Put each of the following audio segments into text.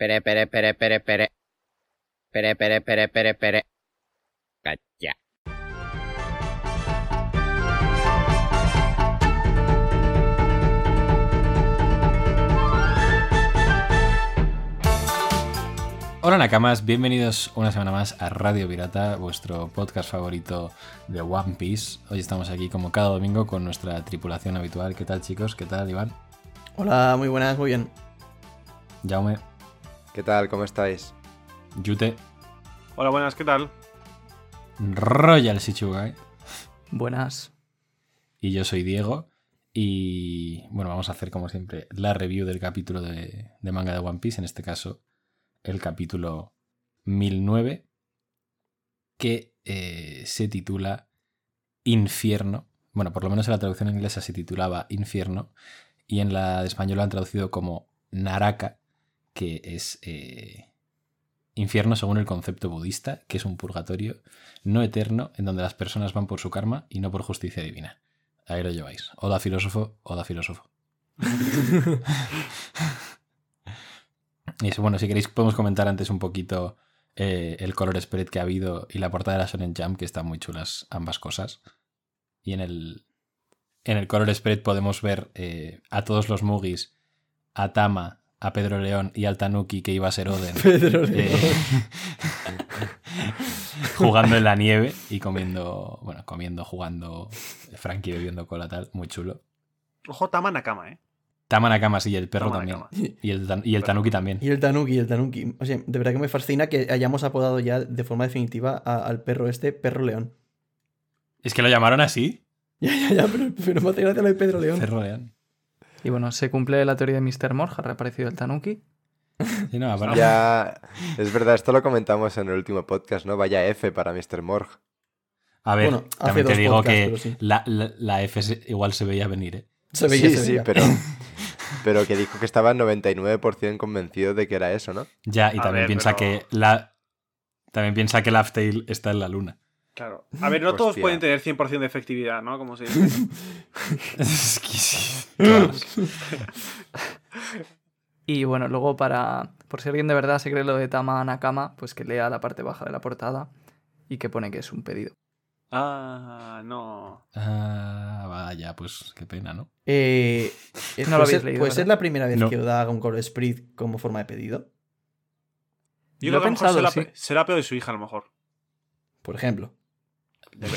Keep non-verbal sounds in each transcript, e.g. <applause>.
Pere, pere, pere, pere, pere. Pere, pere, pere, pere, pere. Cacha. Hola Nakamas, bienvenidos una semana más a Radio Pirata, vuestro podcast favorito de One Piece. Hoy estamos aquí como cada domingo con nuestra tripulación habitual. ¿Qué tal chicos? ¿Qué tal Iván? Hola, muy buenas, muy bien. Jaume, ¿Qué tal? ¿Cómo estáis? Yute, Hola, buenas, ¿qué tal? Royal Shichugai Buenas. y yo soy Diego. Y bueno, vamos a hacer como siempre la review del capítulo de, de manga de One Piece, en este caso el capítulo 1009, que eh, se titula Infierno. Bueno, por lo menos en la traducción inglesa se titulaba Infierno y en la de español lo han traducido como Naraka, que es eh, infierno según el concepto budista, que es un purgatorio no eterno en donde las personas van por su karma y no por justicia divina. Ahí lo lleváis. Oda filósofo, Oda filósofo. <laughs> y eso, bueno, si queréis podemos comentar antes un poquito eh, el color spread que ha habido y la portada de la Shonen Jump, que están muy chulas ambas cosas. Y en el, en el color spread podemos ver eh, a todos los Mugis, a Tama, a Pedro León y al Tanuki que iba a ser Oden. <laughs> Pedro eh, <laughs> jugando en la nieve y comiendo, bueno, comiendo, jugando, Frankie bebiendo cola tal, muy chulo. Ojo, Tama Nakama, ¿eh? Tama Nakamas y el perro también. Nakama. Y el, y el Tanuki también. Y el Tanuki, el Tanuki. O sea, de verdad que me fascina que hayamos apodado ya de forma definitiva a- al perro este, Perro León. Es que lo llamaron así. <laughs> Ya, ya, ya, pero, pero me hace gracia lo de Pedro León. Perro León. Y bueno, se cumple la teoría de Mr. Morge, ha reaparecido el Tanuki. Sí, no, aparte- Ya, es verdad, esto lo comentamos en el último podcast, ¿no? Vaya F para Mr. Morg. A ver, Bueno, también te digo podcasts, que sí. la, la- la F se- igual se veía venir, ¿eh? Se veía, sí, se sí, pero, <laughs> pero que dijo que estaba 99% convencido de que era eso, ¿no? Ya, y A también ver, piensa pero- que la. También piensa que Laugh Tale está en la luna. Claro. A <laughs> ver, no todos pueden tener 100% de efectividad, ¿no? Como se dice. <laughs> Es que sí. Claro. <laughs> Y bueno, luego para. Por si alguien de verdad se cree lo de Tama Nakama, pues que lea la parte baja de la portada y que pone que es un pedido. Ah, no. Ah, vaya, pues qué pena, ¿no? Eh, eh, No lo puede habéis ser, leído, puede ser la primera vez No. que Oda haga un color sprint como forma de pedido. Yo Lo creo he pensado, será, sí. será peor de su hija, a lo mejor. Por ejemplo.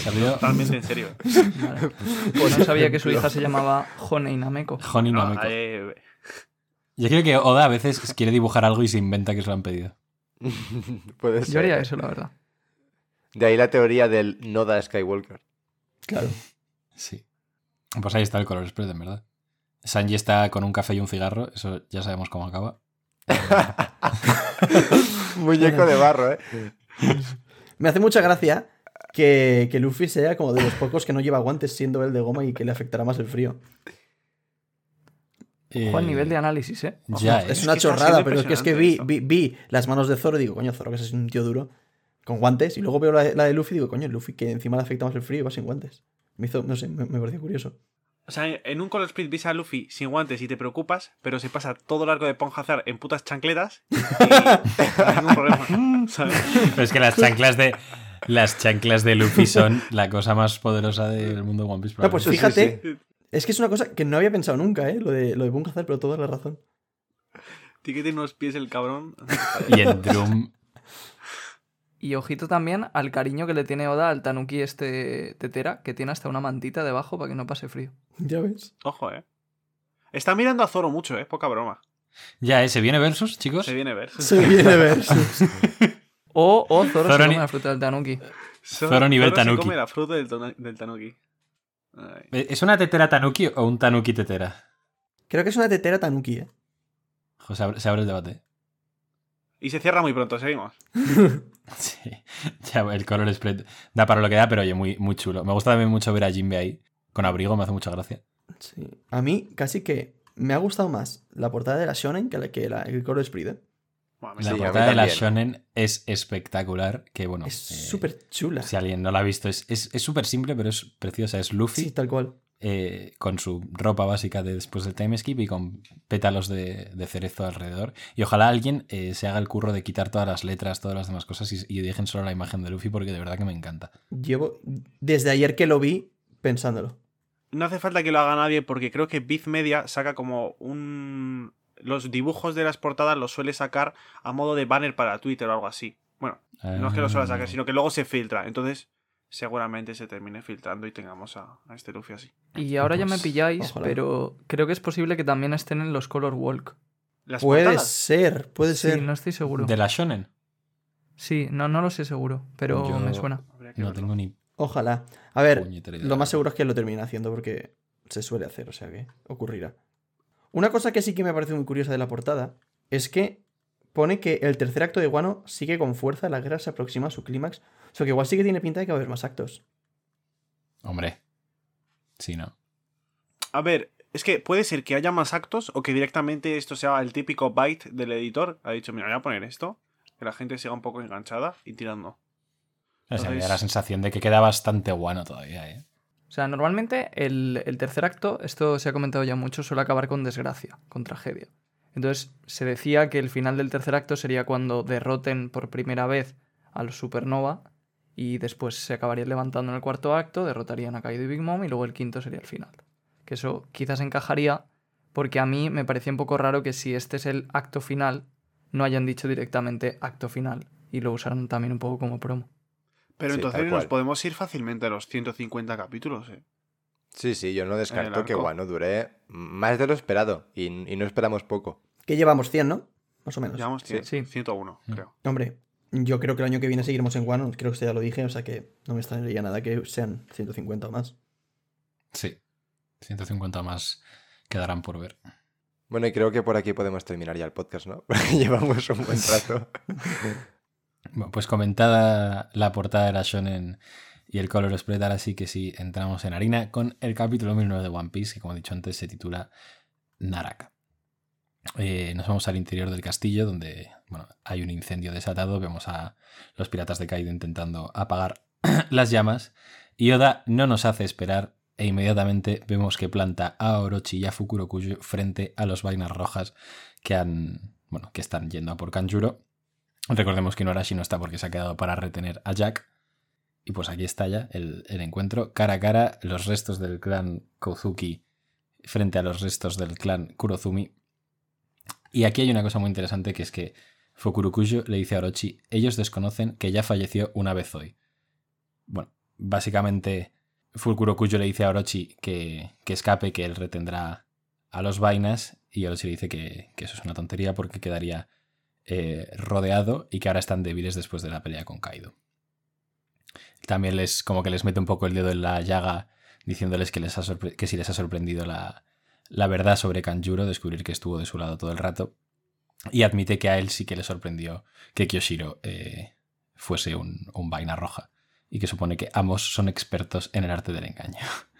Salió Totalmente <laughs> en serio. Vale. Pues no sabía que su hija se llamaba Honey Nameko. Honey No, Nameko. eh, Yo creo que Oda a veces quiere dibujar algo y se inventa que se lo han pedido. <laughs> Puede ser. Yo haría eso, la verdad. De ahí la teoría del Noda Skywalker. Claro. Sí. Pues ahí está el color spread, en verdad. Sanji está con un café y un cigarro, eso ya sabemos cómo acaba. <laughs> Muñeco de barro, ¿eh? Me hace mucha gracia que, que Luffy sea como de los pocos que no lleva guantes siendo él de goma y que le afectará más el frío. Ojo al Eh, nivel de análisis, ¿eh? Ya, ¿eh? Es una que está chorrada, pero es que, es que vi, vi, vi las manos de Zoro y digo, coño, Zoro que es un tío duro, con guantes, y luego veo la, la de Luffy y digo, coño, Luffy que encima le afecta más el frío y va sin guantes. Me hizo, no sé, me, me pareció curioso. O sea, en un Color Split ves a Luffy sin guantes y te preocupas, pero se pasa todo el arco de Ponjazar en putas chancletas y <laughs> no hay ningún problema. ¿sabes? Pero es que las chanclas de. Las chanclas de Luffy son la cosa más poderosa del mundo de One Piece. No, pues fíjate, sí. es que es una cosa que no había pensado nunca, ¿eh? Lo de, lo de Bunghazar, pero toda la razón. Tiene que tener unos pies el cabrón. Y en Drum. Y ojito también al cariño que le tiene Oda al Tanuki este tetera, que tiene hasta una mantita debajo para que no pase frío. Ya ves. Ojo, eh. Está mirando a Zoro mucho, eh. Poca broma. Ya, ¿eh? ¿Se viene versus, chicos? Se viene a ver. Se viene versus. <laughs> O, o Zoro, Zoro se ni- come la fruta del Tanuki. Zoro nivel se Tanuki. come la fruta del, Tanuki. Ay. Eh, ¿Es una tetera Tanuki o un Tanuki tetera? Creo que es una tetera Tanuki, ¿eh? Jo, se, abre, se abre el debate. Y se cierra muy pronto, seguimos. <laughs> Sí. Ya, el color spread da para lo que da, pero oye, muy, muy chulo. Me gusta también mucho ver a Jinbe ahí. Con abrigo, me hace mucha gracia. Sí. A mí casi que me ha gustado más la portada de la Shonen que, la, que la, el color sprint, ¿eh? Bueno, La Sí, portada de la. Shonen es espectacular. Que bueno. es eh, súper chula. Si alguien no la ha visto, es es- es súper simple, pero es preciosa. Es Luffy Sí, tal cual. eh, con su ropa básica de después del time skip y con pétalos de, de cerezo alrededor. Y ojalá alguien eh, se haga el curro de quitar todas las letras, todas las demás cosas y, y dejen solo la imagen de Luffy porque de verdad que me encanta. Llevo desde ayer que lo vi pensándolo. No hace falta que lo haga nadie porque creo que Biz Media saca como un... Los dibujos de las portadas los suele sacar a modo de banner para Twitter o algo así. Bueno, no es que lo suele sacar, Ah. sino que luego se filtra. Entonces, seguramente se termine filtrando y tengamos a, a este Luffy así. Y ahora ya me Pues, pilláis, ojalá. pero creo que es posible que también estén en los Color Walk. ¿Las Puede portadas? ser, puede Sí, ser. no estoy seguro. De la Shonen. Sí, no, no lo sé seguro, pero Yo- me suena. No verlo. tengo ni Ojalá. A ver, lo más seguro es que lo terminen haciendo porque se suele hacer, o sea que ocurrirá. Una cosa que sí que me parece muy curiosa de la portada es que pone que el tercer acto de Guano sigue con fuerza, la guerra se aproxima a su clímax. O sea que igual sí que tiene pinta de que va a haber más actos. Hombre. Sí, ¿no? A ver, es que puede ser que haya más actos o que directamente esto sea el típico byte del editor. Ha dicho, mira, voy a poner esto, que la gente siga un poco enganchada y tirando. O sea, me da la sensación de que queda bastante bueno todavía, ¿eh? O sea, normalmente el, el tercer acto, esto se ha comentado ya mucho, suele acabar con desgracia, con tragedia. Entonces, se decía que el final del tercer acto sería cuando derroten por primera vez a los Supernova y después se acabarían levantando en el cuarto acto, derrotarían a Kaido y Big Mom y luego el quinto sería el final. Que eso quizás encajaría porque a mí me parecía un poco raro que si este es el acto final, no hayan dicho directamente acto final y lo usaron también un poco como promo. Pero Sí, entonces nos podemos ir fácilmente a los 150 capítulos, ¿eh? Sí, sí, yo no descarto que. Wano dure más de lo esperado y, y no esperamos poco. Que llevamos 100, ¿no? Más o menos. Llevamos Sí. 100, Sí. 101, Mm. creo. Hombre, yo creo que el año que viene seguiremos en Guano, creo que ya lo dije, o sea que no me extrañaría nada que sean 150 o más. Sí. 150 más quedarán por ver. Bueno, y creo que por aquí podemos terminar ya el podcast, ¿no? <laughs> Porque llevamos un buen rato. <laughs> Pues comentada la portada de la Shonen y el color spread, ahora sí que sí entramos en harina con el capítulo 1009 de One Piece, que como he dicho antes se titula Naraka. Eh, nos vamos al interior del castillo, donde bueno, hay un incendio desatado. Vemos a los piratas de Kaido intentando apagar <clears throat> las llamas. Y Oda no nos hace esperar e inmediatamente vemos que planta a Orochi y a Fukurokuyo frente a los vainas rojas que han bueno, que están yendo a por Kanjuro. Recordemos que Norashi no está porque se ha quedado para retener a Jack. Y pues aquí está ya el, el encuentro. Cara a cara, los restos del clan Kozuki frente a los restos del clan Kurozumi. Y aquí hay una cosa muy interesante que es que Fukurokuyo le dice a Orochi, ellos desconocen que ya falleció una vez hoy. Bueno, básicamente Fukurokuyo le dice a Orochi que, que escape, que él retendrá a los vainas y Orochi le dice que, que eso es una tontería porque quedaría eh, rodeado y que ahora están débiles después de la pelea con Kaido. También les como que les mete un poco el dedo en la llaga diciéndoles que, les ha que si les ha sorprendido la, la verdad sobre Kanjuro, descubrir que estuvo de su lado todo el rato. Y admite que a él sí que le sorprendió que Kyoshiro eh, fuese un, un vaina roja. Y que supone que ambos son expertos en el arte del engaño. <laughs>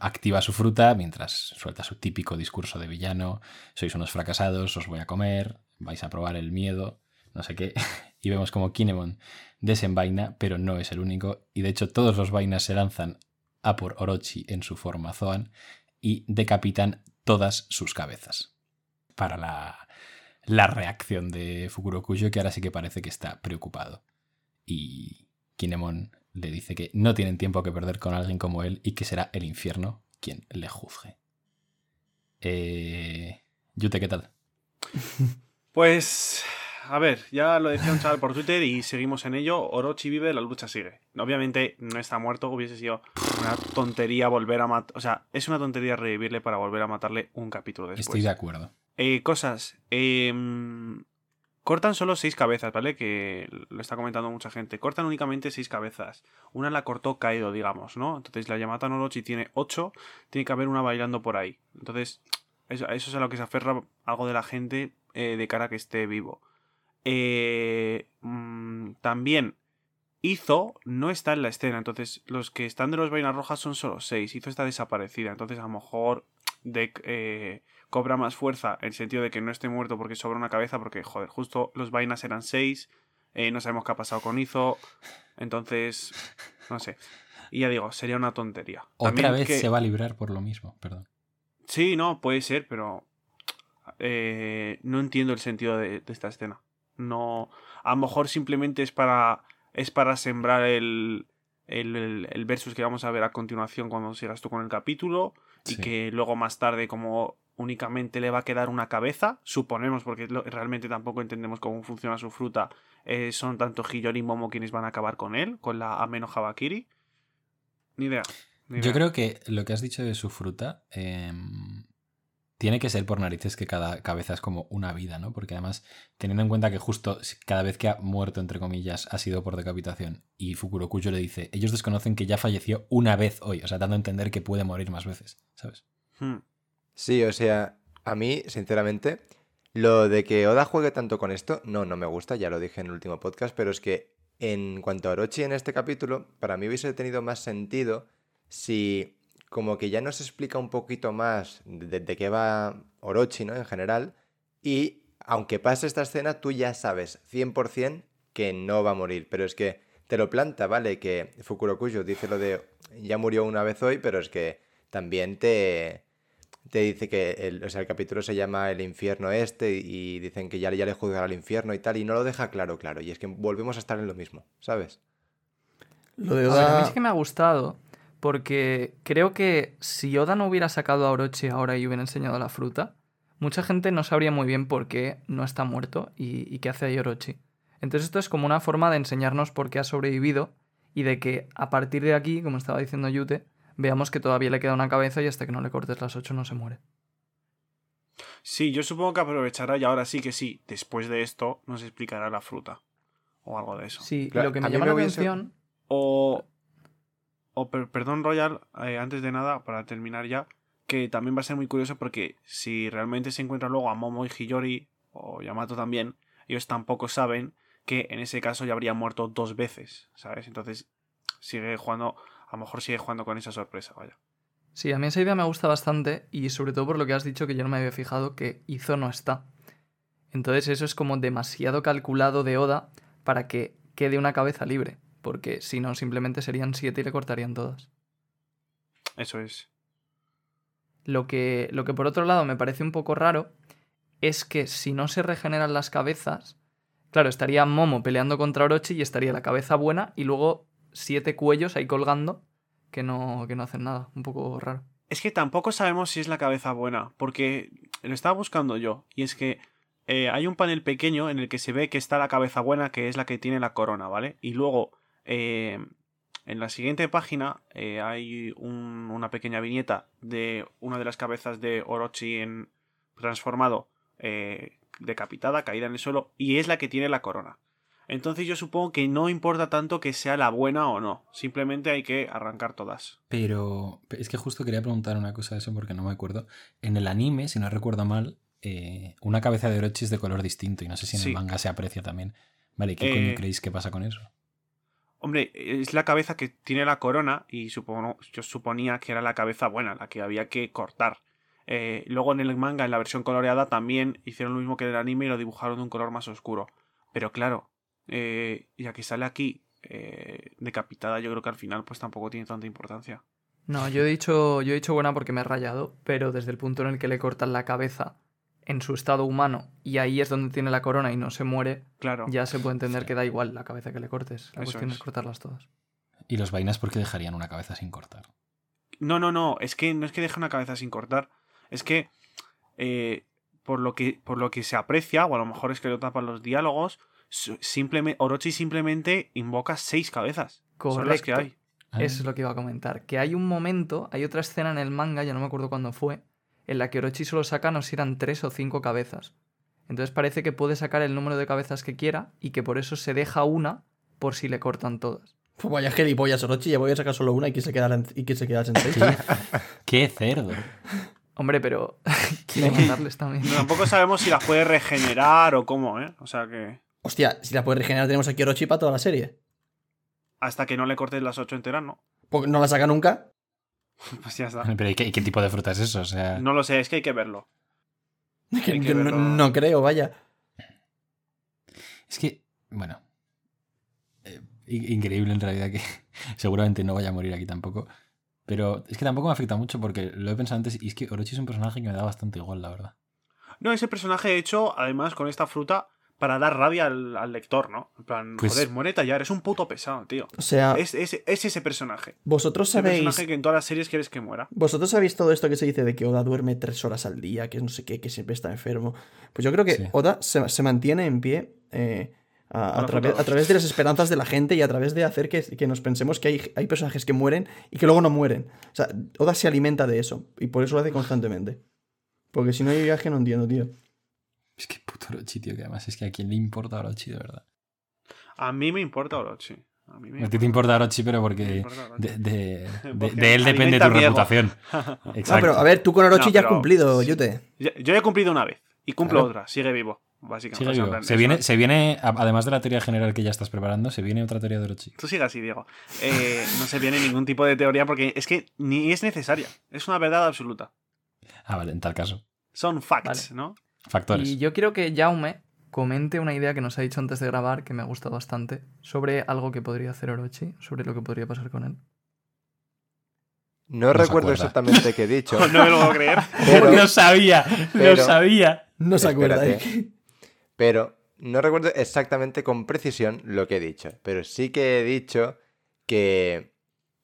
Activa su fruta mientras suelta su típico discurso de villano. Sois unos fracasados, os voy a comer, vais a probar el miedo, no sé qué. <laughs> Y vemos como Kinemon desenvaina, pero no es el único. Y de hecho todos los vainas se lanzan a por Orochi en su forma Zoan y decapitan todas sus cabezas. Para la, la reacción de Fukurokuyo, que ahora sí que parece que está preocupado. Y Kinemon le dice que no tienen tiempo que perder con alguien como él y que será el infierno quien le juzgue. Eh, Yute, ¿qué tal? <laughs> Pues, a ver, ya lo decía un chaval por Twitter y seguimos en ello. Orochi vive, la lucha sigue. Obviamente no está muerto, hubiese sido una tontería volver a matar. O sea, es una tontería revivirle para volver a matarle un capítulo después. Estoy de acuerdo. Eh, cosas. eh, cortan solo seis cabezas, ¿vale? Que lo está comentando mucha gente. Cortan únicamente seis cabezas. Una la cortó Kaido, digamos, ¿no? Entonces la Yamata no Orochi tiene ocho. Tiene que haber una bailando por ahí. Entonces, eso, eso es a lo que se aferra algo de la gente eh, de cara a que esté vivo. Eh, mm, también, Izo no está en la escena. Entonces, los que están de los vainas rojas son solo seis. Izo está desaparecida. Entonces, a lo mejor Deck eh, cobra más fuerza en el sentido de que no esté muerto porque sobra una cabeza. Porque, joder, justo los vainas eran seis. eh, no sabemos qué ha pasado con Izo. Entonces, no sé. Y ya digo, sería una tontería. Otra También vez que- se va a librar por lo mismo, perdón. Sí, no, puede ser, pero eh, no entiendo el sentido de, de esta escena. No, a lo mejor simplemente es para es para sembrar el, el, el- el versus que vamos a ver a continuación cuando sigas tú con el capítulo y que luego más tarde como únicamente le va a quedar una cabeza, suponemos, porque realmente tampoco entendemos cómo funciona su fruta, eh, son tanto Hiyori y Momo quienes van a acabar con él, con la Ameno Habakiri. Ni idea. ni Yo creo que lo que has dicho de su fruta em, tiene que ser por narices que cada cabeza es como una vida, ¿no? Porque además, teniendo en cuenta que justo cada vez que ha muerto, entre comillas, ha sido por decapitación, y Fukurokuyo le dice, ellos desconocen que ya falleció una vez hoy, o sea, dando a entender que puede morir más veces, ¿sabes? Hmm. Sí, o sea, a mí, sinceramente, lo de que Oda juegue tanto con esto, no, no me gusta, ya lo dije en el último podcast, pero es que en cuanto a Orochi en este capítulo, para mí hubiese tenido más sentido si como que ya nos explica un poquito más de, qué va Orochi, ¿no? En general, y aunque pase esta escena, tú ya sabes 100% que no va a morir, pero es que te lo planta, ¿vale? Que Fukurokuyo dice lo de ya murió una vez hoy, pero es que también te, te dice que el, o sea, el capítulo se llama El infierno este y dicen que ya, ya le juzgará al infierno y tal, y no lo deja claro, claro. Y es que volvemos a estar en lo mismo, ¿sabes? Lo de A ver, a mí Oda... sí que me ha gustado porque creo que si Oda no hubiera sacado a Orochi ahora y hubiera enseñado la fruta, mucha gente no sabría muy bien por qué no está muerto y, y qué hace ahí Orochi. Entonces esto es como una forma de enseñarnos por qué ha sobrevivido y de que a partir de aquí, como estaba diciendo Yute, veamos que todavía le queda una cabeza y hasta que no le cortes las ocho no se muere. Sí, yo supongo que aprovechará y ahora sí que sí, después de esto nos explicará la fruta. O algo de eso. Sí, Claro, lo que me llama me la hubiese- atención... O, o per- perdón, Royal, eh, antes de nada, para terminar ya, que también va a ser muy curioso porque si realmente se encuentra luego a Momo y Hiyori, o Yamato también, ellos tampoco saben que en ese caso ya habría muerto dos veces, ¿sabes? Entonces sigue jugando, a lo mejor sigue jugando con esa sorpresa, vaya. Sí, a mí esa idea me gusta bastante y sobre todo por lo que has dicho que yo no me había fijado que Izo no está. Entonces eso es como demasiado calculado de Oda para que quede una cabeza libre, porque si no simplemente serían siete y le cortarían todas. Eso es. Lo que, lo que por otro lado me parece un poco raro es que si no se regeneran las cabezas, claro, estaría Momo peleando contra Orochi y estaría la cabeza buena y luego siete cuellos ahí colgando que no, que no hacen nada. Un poco raro. Es que tampoco sabemos si es la cabeza buena, porque lo estaba buscando yo, y es que eh, hay un panel pequeño en el que se ve que está la cabeza buena, que es la que tiene la corona, ¿vale? Y luego, eh, en la siguiente página, eh, hay un- una pequeña viñeta de una de las cabezas de Orochi en transformado, decapitada, caída en el suelo, y es la que tiene la corona. Entonces yo supongo que no importa tanto que sea la buena o no, simplemente hay que arrancar todas. Pero es que justo quería preguntar una cosa de eso porque no me acuerdo. En el anime, si no recuerdo mal, eh, una cabeza de Orochi es de color distinto y no sé si en Sí. el manga se aprecia también. Vale, ¿qué Eh, coño creéis que pasa con eso? Hombre, es la cabeza que tiene la corona y supongo, yo suponía que era la cabeza buena, la que había que cortar. Eh, luego en el manga, en la versión coloreada, también hicieron lo mismo que en el anime y lo dibujaron de un color más oscuro. Pero claro, eh, ya que sale aquí eh, decapitada, yo creo que al final pues tampoco tiene tanta importancia. No, yo he dicho, yo he dicho buena porque me he rayado, pero desde el punto en el que le cortan la cabeza en su estado humano y ahí es donde tiene la corona y no se muere, Claro. ya se puede entender Sí. que da igual la cabeza que le cortes. La Eso cuestión es. es cortarlas todas. Y los vainas, ¿por qué dejarían una cabeza sin cortar? No, no, no, es que no es que deje una cabeza sin cortar, es que eh, por, lo que por lo que se aprecia, o a lo mejor es que lo tapan los diálogos, simplemente, Orochi simplemente invoca seis cabezas. Son las que Correcto. hay. Eso es lo que iba a comentar. Que hay un momento, hay otra escena en el manga, ya no me acuerdo cuándo fue, en la que Orochi solo saca, no sé si eran tres o cinco cabezas. Entonces parece que puede sacar el número de cabezas que quiera y que por eso se deja una por si le cortan todas. Pues vaya gilipollas, Orochi, ya voy a sacar solo una y que se quedara en, y que se quedase en seis. ¿Qué, <laughs> qué cerdo. Hombre, pero <laughs> matarles también. Tampoco sabemos si las puede regenerar o cómo, ¿eh? O sea que Hostia, si la puedes regenerar tenemos aquí a Orochi para toda la serie. hasta que no le cortes las ocho enteras, no. Porque no la saca nunca. <laughs> Pues ya está. Pero ¿y qué, tipo de fruta es eso? O sea, No lo sé, es que hay que verlo. Hay que Yo no, verlo. no creo, vaya. es que, bueno. eh, Increíble en realidad que <laughs> seguramente no vaya a morir aquí tampoco. Pero es que tampoco me afecta mucho porque lo he pensado antes y es que Orochi es un personaje que me da bastante igual, la verdad. No, ese personaje hecho, además, con esta fruta para dar rabia al, al lector, ¿no? En plan, Pues- joder, muérete ya, eres un puto pesado, tío. O sea, Es, es- es ese personaje. vosotros Ese sabéis. personaje que en todas las series quieres que muera. Vosotros sabéis todo esto que se dice de que Oda duerme tres horas al día, que no sé qué, que siempre está enfermo. Pues yo creo que Sí. Oda se, se mantiene en pie eh, a, través, fruta a través de las esperanzas de la gente y a través de hacer que, que nos pensemos que hay, hay personajes que mueren y que luego no mueren. O sea, Oda se alimenta de eso y por eso lo hace constantemente. Porque si no hay viaje no entiendo, tío. Es que puto Orochi, tío, que además es que a quién le importa Orochi, de verdad. A mí me importa Orochi. A mí me A ti te importa Orochi, pero porque Orochi. de, de- <laughs> de- Porque de él depende tu reputación. <laughs> No, Exacto. pero a ver, tú con Orochi No, ya has cumplido, Yute. Ya- Yo he cumplido una vez. Y cumplo Claro. otra. Sigue vivo, básicamente. Sigue vivo. Se viene, se viene, además de la teoría general que ya estás preparando, se viene otra teoría de Orochi. Tú sigue así, Diego. Eh, <laughs> no se viene ningún tipo de teoría porque es que ni es necesaria. Es una verdad absoluta. Ah, vale, en tal caso. Son facts, ¿no? Factores. Y yo quiero que Jaume comente una idea que nos ha dicho antes de grabar, que me ha gustado bastante, sobre algo que podría hacer Orochi, sobre lo que podría pasar con él. No recuerdo exactamente qué he dicho, <laughs> No me lo puedo creer. pero, <laughs> lo sabía, pero- lo sabía. No se acuerda. Espérate. ¿eh? pero no recuerdo exactamente con precisión lo que he dicho. Pero sí que he dicho que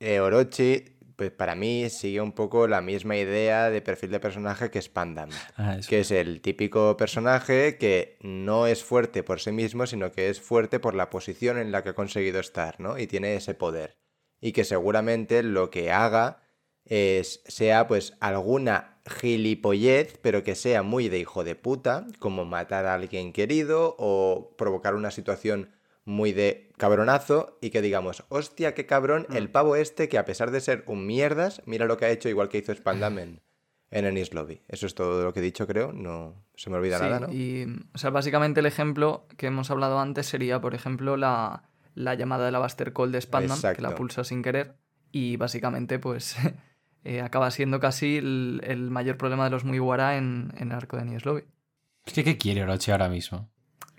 eh, Orochi, pues para mí sigue un poco la misma idea de perfil de personaje que Spandam. Ah. Que es el típico personaje que no es fuerte por sí mismo, sino que es fuerte por la posición en la que ha conseguido estar, ¿no? Y tiene ese poder. Y que seguramente lo que haga es, sea pues alguna gilipollez, pero que sea muy de hijo de puta, como matar a alguien querido o provocar una situación muy de cabronazo y que digamos, hostia, qué cabrón, el pavo este que a pesar de ser un mierdas, mira lo que ha hecho igual que hizo Spandam en, <laughs> en Ennis Lobby. Eso es todo lo que he dicho, creo. No se me olvida Sí, nada, ¿no? Y, o sea, básicamente el ejemplo que hemos hablado antes sería, por ejemplo, la, la llamada de la Buster Call de Spandam, que la pulsa sin querer, y básicamente, pues, <laughs> eh, acaba siendo casi el, el mayor problema de los Mugiwara en, en el arco de Enies Lobby. Es que, ¿qué quiere Orochi ahora mismo?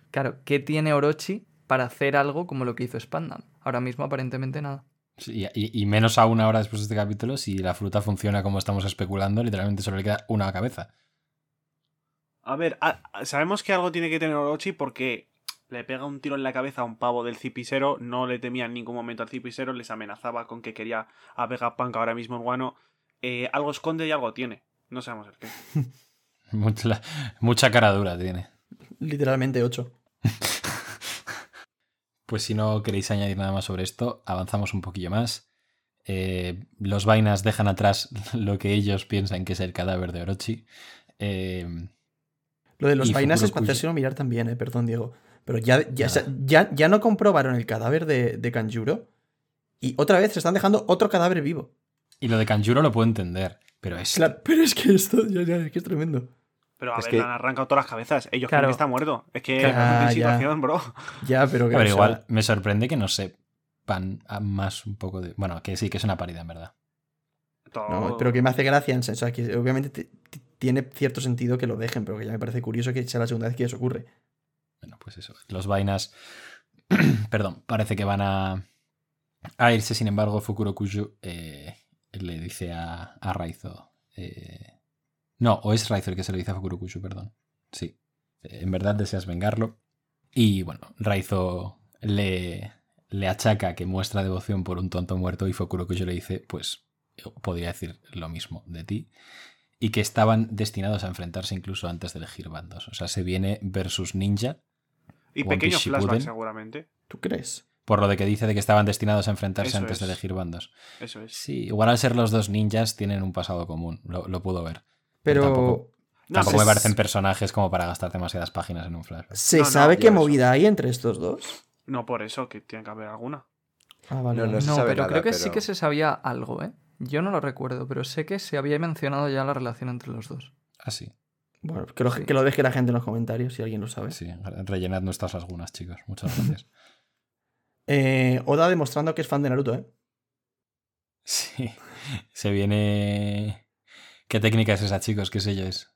Claro, ¿qué tiene Orochi para hacer algo como lo que hizo Spandam? Ahora mismo, aparentemente, nada. Sí, y, y menos aún ahora después de este capítulo, si la fruta funciona como estamos especulando, literalmente solo le queda una cabeza. A ver, a- a- sabemos que algo tiene que tener Orochi porque le pega un tiro en la cabeza a un pavo del Cipisero, no le temía en ningún momento al Cipisero, les amenazaba con que quería a Vegapunk ahora mismo en Guano. Eh, algo esconde y algo tiene. No sabemos el qué. <laughs> Mucha, mucha cara dura tiene. Literalmente 8. <laughs> Pues si no queréis añadir nada más sobre esto, avanzamos un poquillo más. Eh, los vainas dejan atrás <laughs> lo que ellos piensan que es el cadáver de Orochi. Eh, Lo de los vainas es para hacérselo mirar también, eh, perdón, Diego. Pero ya, ya, ya, ya no comprobaron el cadáver de, de Kanjuro. Y otra vez se están dejando otro cadáver vivo. y lo de Kanjuro lo puedo entender, pero es... Claro, pero es que esto ya, ya, es que es tremendo. Pero a Es ver, que- le han arrancado todas las cabezas. Ellos Claro. creen que está muerto. Es que ya. tiene situación, bro. Ya, pero que A ver, o sea, igual me sorprende que no sepan a más un poco de... Bueno, que sí, que es una parida, en verdad. Todo- No, pero que me hace gracia, en senso, o sea, que obviamente tiene cierto sentido que lo dejen, pero que ya me parece curioso que sea la segunda vez que eso ocurre. Bueno, pues eso. Los vainas, <clears throat> perdón, parece que van a, a irse. Sin embargo, Fukuro Kuju eh, le dice a, a Raizo. eh, no, o es Raizo el que se lo dice a Fukuro Kuju, perdón. Sí. En verdad deseas vengarlo. Y bueno, Raizo le, le achaca que muestra devoción por un tonto muerto y Fukuro Kuju le dice, pues podría decir lo mismo de ti. Y que estaban destinados a enfrentarse incluso antes de elegir bandos. O sea, se viene versus Ninja Y pequeño flashback, seguramente. ¿Tú crees? Por lo de que dice de que estaban destinados a enfrentarse Eso antes de elegir bandos. Eso es. Sí, igual al ser los dos ninjas tienen un pasado común. Lo, lo puedo ver. Pero tampoco- No, Tampoco se- me parecen personajes como para gastar demasiadas páginas en un flash. ¿se No, sabe qué eso. movida hay entre estos dos? No por eso, que tiene que haber alguna. Ah, vale. No, no pero nada, creo que sí que se sabía algo, ¿eh? Yo no lo recuerdo, pero sé que se había mencionado ya la relación entre los dos. Ah, sí. Bueno, que lo, Sí. que lo deje la gente en los comentarios si alguien lo sabe. Sí, rellenad nuestras lagunas, chicos. Muchas gracias. <laughs> <laughs> Eh, Oda demostrando que es fan de Naruto, ¿eh? sí. Se viene. ¿Qué técnica es esa, chicos? ¿Qué sello es?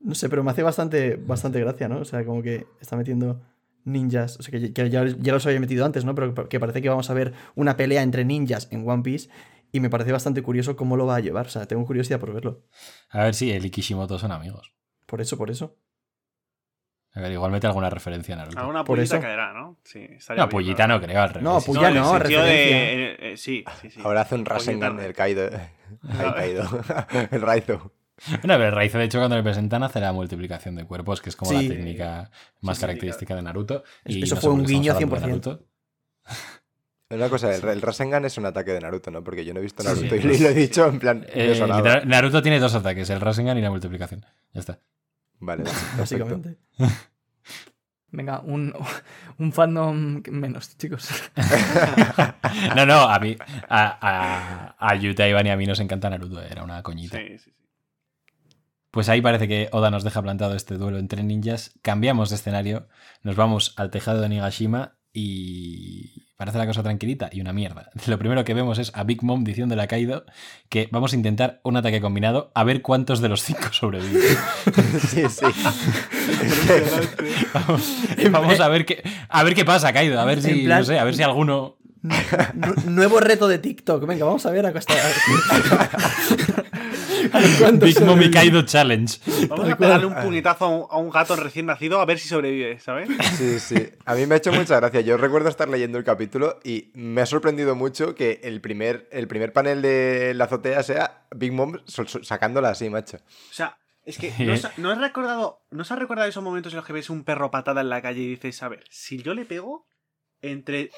No sé, pero me hace bastante, bastante gracia, ¿no? O sea, como que está metiendo ninjas. O sea, que, que ya, ya los había metido antes, ¿no? Pero que parece que vamos a ver una pelea entre ninjas en One Piece. Y me parece bastante curioso cómo lo va a llevar. O sea, tengo curiosidad por verlo. A ver si el y Kishimoto son amigos. Por eso, por eso. A ver, igual mete alguna referencia a Naruto. Alguna Por pollita eso- caerá, ¿no? Sí, estaría No, pollita no creo, al revés. No, en el no, de- referencia. eh, eh, sí, sí, sí. Ahora hace un Rasengan no. el Kaido. <laughs> Kaido. <laughs> el Raizo. Bueno, pero el Raizo, de hecho, cuando le presentan hace la multiplicación de cuerpos, que es como Sí. la técnica más sí, característica de Naruto. Y Eso no fue un guiño hablando de 100%. Naruto. <laughs> Una cosa, el, el Rasengan es un ataque de Naruto, ¿no? Porque yo no he visto Naruto sí. y lo he dicho en plan. Eh, Naruto tiene dos ataques, el Rasengan y la multiplicación. Ya está. Vale. <laughs> Básicamente. <laughs> Venga, un, un fandom menos, chicos. <laughs> No, no, a mí, a, a, a Yuta, Iván y a mí nos encanta Naruto, era una coñita. Sí, sí, sí. Pues ahí parece que Oda nos deja plantado este duelo entre ninjas. Cambiamos de escenario, nos vamos al tejado de Nigashima y parece la cosa tranquilita y una mierda. <laughs> Lo primero que vemos es a Big Mom diciéndole a Kaido que vamos a intentar un ataque combinado a ver cuántos de los cinco <laughs> sobreviven. <laughs> sí, sí. Vamos, vamos a ver qué a ver qué pasa, Kaido, a ver si plan- no sé, a ver si alguno Nu- nuevo reto de TikTok. Venga, vamos a ver a hasta. Big Mom y sobreviven. Kaido challenge. Vamos a pegarle un puñetazo a un, a un gato recién nacido a ver si sobrevive, ¿sabes? Sí, sí. A mí me ha hecho mucha gracia. Yo recuerdo estar leyendo el capítulo y me ha sorprendido mucho que el primer, el primer panel de la azotea sea Big Mom sacándola así, macho. O sea, es que ¿no, os- no has recordado, ¿no os has recordado esos momentos en los que ves un perro patada en la calle y dices, a ver, si yo le pego entre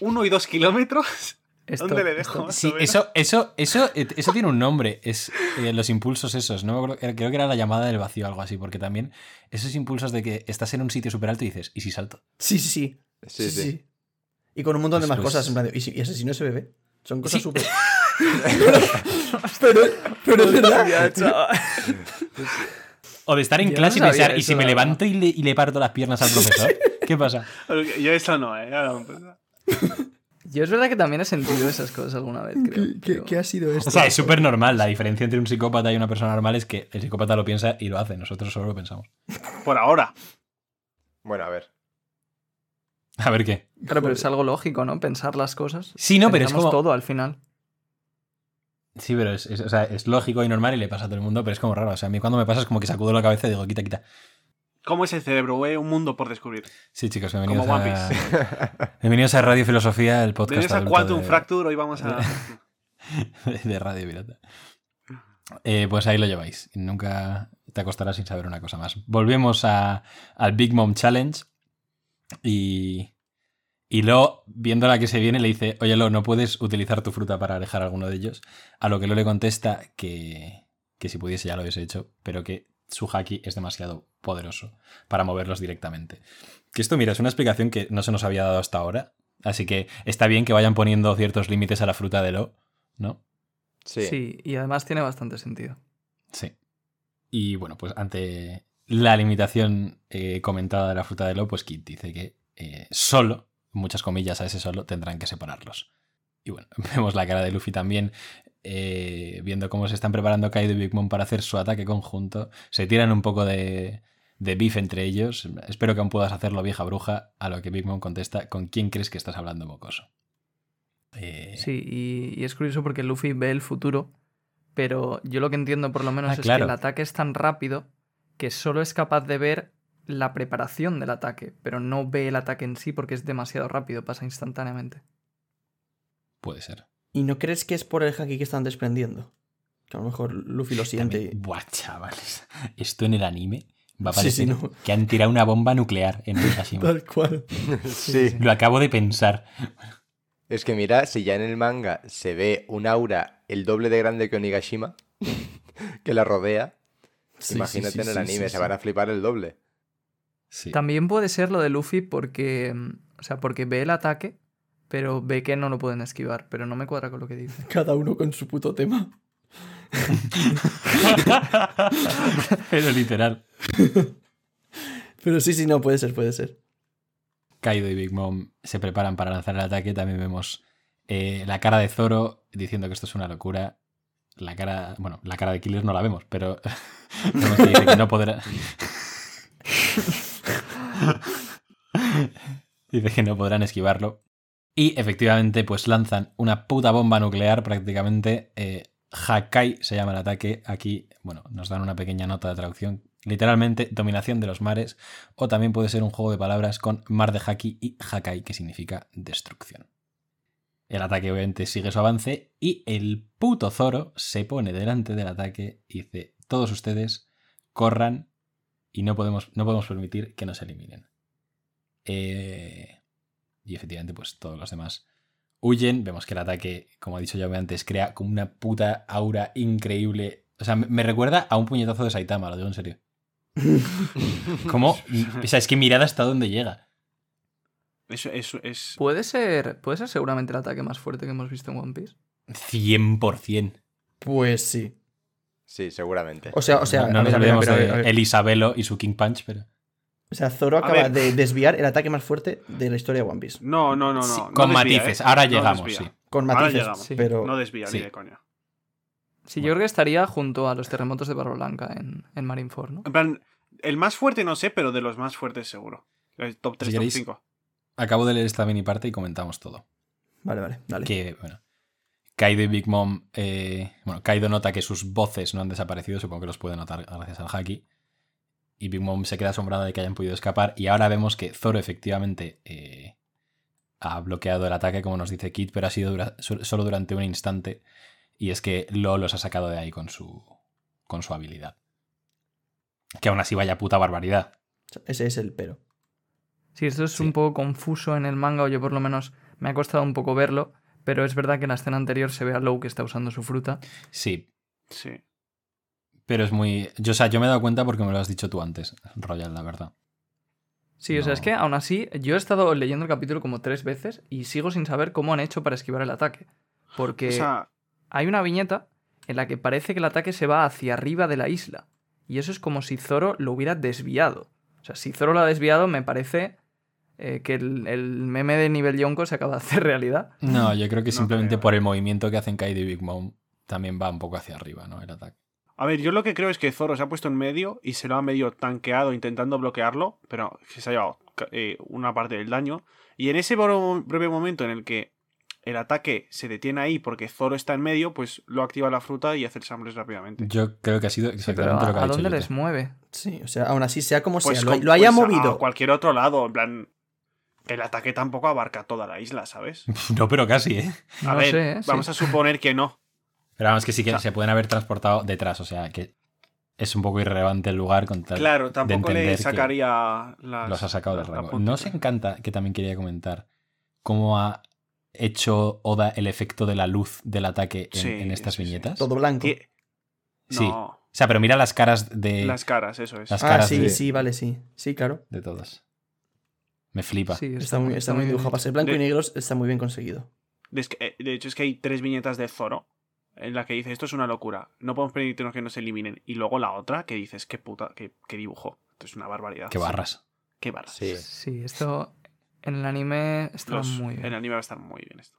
uno y dos kilómetros, Esto- ¿dónde le esto- dejo? más Sí, eso, eso, eso, eh, eso tiene un nombre. Es eh, los impulsos esos. No me acuerdo, era- creo que era la llamada del vacío o algo así. Porque también esos impulsos de que estás en un sitio súper alto y dices, ¿y si salto? Sí, sí, sí. Sí, sí. Y con un montón de más cosas. En plan, de, ¿y, si, y asesino ese bebé? Son cosas Sí. súper. <laughs> pero, pero es verdad. O de estar en Yo no clase y pensar, ¿y si me levanto y le, y le parto las piernas al <laughs> profesor? ¿Qué pasa? Yo eso no, ¿eh? Yo es verdad que también he sentido esas cosas alguna vez, creo. ¿Qué, qué- pero- qué ha sido esto? O sea, es súper normal. La diferencia entre un psicópata y una persona normal es que el psicópata lo piensa y lo hace. Nosotros solo lo pensamos. Por ahora. Bueno, a ver. A ver qué. Claro, pero es algo lógico, ¿no? Pensar las cosas. Sí, no, pero es como. todo al final. Sí, pero es, es- o sea, es lógico y normal y le pasa a todo el mundo, pero es como raro. O sea, a mí cuando me pasa es como que sacudo la cabeza y digo, quita, quita. ¿Cómo es el cerebro? Un mundo por descubrir. Sí, chicos, bienvenidos Como a. <laughs> bienvenidos a Radio Filosofía, el podcast Bienvenidos a Quantum de, Fracture, hoy vamos a... <laughs> de Radio Pirata. Eh, pues ahí lo lleváis. Nunca te acostarás sin saber una cosa más. Volvemos a- al Big Mom Challenge y. Y Lo, viendo la que se viene, le dice: Oye, Lo, no puedes utilizar tu fruta para alejar a alguno de ellos. A lo que Lo le contesta que, que si pudiese ya lo hubiese hecho, pero que su haki es demasiado poderoso para moverlos directamente. Que esto, mira, es una explicación que no se nos había dado hasta ahora. Así que está bien que vayan poniendo ciertos límites a la fruta de Lo, ¿no? Sí. Sí. y además tiene bastante sentido. Sí. Y bueno, pues ante la limitación eh, comentada de la fruta de Lo, pues Kit dice que eh, solo, muchas comillas a ese solo, tendrán que separarlos. Y bueno, <laughs> vemos la cara de Luffy también, eh, viendo cómo se están preparando Kaido y Big Mom para hacer su ataque conjunto. Se tiran un poco de, de beef entre ellos. Espero que aún puedas hacerlo, vieja bruja. A lo que Big Mom contesta, ¿con quién crees que estás hablando, mocoso? Eh, Sí, y, y es curioso porque Luffy ve el futuro, pero yo lo que entiendo por lo menos Ah, es claro. que el ataque es tan rápido que solo es capaz de ver la preparación del ataque, pero no ve el ataque en sí porque es demasiado rápido, pasa instantáneamente. Puede ser. ¿Y no crees que es por el haki que están desprendiendo? Que a lo mejor Luffy lo siente. También- Buah, chavales. Esto en el anime va a Sí, parecer sí, no. que han tirado una bomba nuclear en <laughs> Nigashima. Tal cual. Sí. Lo acabo de pensar. Es que mira, si ya en el manga se ve un aura el doble de grande que Onigashima, <laughs> que la rodea, Sí, imagínate sí, sí, en el anime, sí, se van a flipar el doble. Sí. También puede ser lo de Luffy porque, mm, o sea, porque ve el ataque, pero ve que no lo pueden esquivar, pero no me cuadra con lo que dice. <laughs> Cada uno con su puto tema. Pero literal. <laughs> Pero sí, sí, no, puede ser, puede ser. Kaido y Big Mom se preparan para lanzar el ataque. También vemos eh, la cara de Zoro diciendo que esto es una locura. La cara, bueno, la cara de Killer no la vemos, pero <laughs> dice que no podrá. <laughs> Dice que no podrán esquivarlo. Y efectivamente, pues lanzan una puta bomba nuclear prácticamente. Eh, Hakai se llama el ataque. Aquí, bueno, nos dan una pequeña nota de traducción. Literalmente, dominación de los mares. O también puede ser un juego de palabras con mar de Haki y Hakai, que significa destrucción. El ataque obviamente sigue su avance y el puto Zoro se pone delante del ataque y dice, todos ustedes corran y no podemos, no podemos permitir que nos eliminen. Eh, y efectivamente, pues todos los demás huyen. Vemos que el ataque, como he dicho ya antes, crea como una puta aura increíble. O sea, me recuerda a un puñetazo de Saitama, lo digo en serio. <laughs> Como, o sea, es que mirad hasta dónde llega. Eso, eso es. Puede ser, puede ser seguramente el ataque más fuerte que hemos visto en One Piece. 100%. Pues sí. Sí, seguramente. O sea, o sea, no nos olvidemos de a ver. el Isabelo y su King Punch, pero... O sea, Zoro acaba de desviar el ataque más fuerte de la historia de One Piece. No, no, no, no. Sí, no con desvía, matices. ¿eh? Ahora llegamos, sí. Con Ahora matices, llegamos. Sí. pero... No desvía, Sí. ni de coña. Sí, yo creo que estaría junto a los terremotos de Barba Blanca en, en Marineford, ¿no? En plan, el más fuerte no sé, pero de los más fuertes seguro. El top 3, Si top queréis- 5. Acabo de leer esta mini parte y comentamos todo. Vale, vale, dale. Que, bueno, Kaido y Big Mom... eh, bueno, Kaido nota que sus voces no han desaparecido, supongo que los puede notar gracias al haki. Y Big Mom se queda asombrada de que hayan podido escapar. Y ahora vemos que Zoro efectivamente eh, ha bloqueado el ataque, como nos dice Kid, pero ha sido dura- solo durante un instante. Y es que Lo los ha sacado de ahí con su, con su habilidad. Que aún así vaya puta barbaridad. Ese es el pero. Sí, esto es Sí. un poco confuso en el manga, o yo por lo menos me ha costado un poco verlo, pero es verdad que en la escena anterior se ve a Low que está usando su fruta. Sí, Sí. pero es muy... Yo, o sea, yo me he dado cuenta porque me lo has dicho tú antes, Royal, la verdad. Sí, o sea, es que aún así yo he estado leyendo el capítulo como tres veces y sigo sin saber cómo han hecho para esquivar el ataque. Porque O sea, hay una viñeta en la que parece que el ataque se va hacia arriba de la isla. Y eso es como si Zoro lo hubiera desviado. O sea, si Zoro lo ha desviado, me parece eh, que el, el meme de nivel Yonko se acaba de hacer realidad. No, yo creo que No simplemente creo. por el movimiento que hacen Kaido y Big Mom también va un poco hacia arriba, ¿no? El ataque. a ver, yo lo que creo es que Zoro se ha puesto en medio y se lo ha medio tanqueado intentando bloquearlo, pero se ha llevado eh, una parte del daño. Y en ese breve momento en el que el ataque se detiene ahí porque Zoro está en medio, pues lo activa la fruta y hace el Sambles rápidamente. Yo creo que ha sido Sí, exactamente pero lo que ¿a, ha a dicho dónde Yuta. les mueve? Sí, o sea, aún así, sea como Pues sea, lo, con- lo haya pues a movido. cualquier otro lado, en plan. El ataque tampoco abarca toda la isla, ¿sabes? <laughs> No, pero casi, ¿eh? A No ver, sé, ¿eh? vamos Sí. a suponer que no. Pero vamos, que sí que O sea- se pueden haber transportado detrás, o sea, que es un poco irrelevante el lugar con tal Claro, tampoco entender le que sacaría las. los ha sacado del rango. puntita. Nos encanta, que también quería comentar, cómo ha hecho Oda el efecto de la luz del ataque en, Sí, en estas sí, sí. viñetas. Todo blanco. Sí. No, O sea, pero mira las caras de, las caras, eso es. las Ah, caras sí, de, sí, vale, sí. Sí, claro. de todas. Me flipa. Sí, Está muy, está muy dibujado. Para ser blanco De- y negro está muy bien conseguido. Es que, eh, de hecho, es que hay tres viñetas de Zoro en la que dice esto es una locura, no podemos permitirnos que nos eliminen. Y luego la otra que dices, qué puta, qué, qué dibujo. Esto es una barbaridad. Qué barras. Qué barras. Sí. Sí, esto en el anime está Los- muy En el bien. anime va a estar muy bien esto.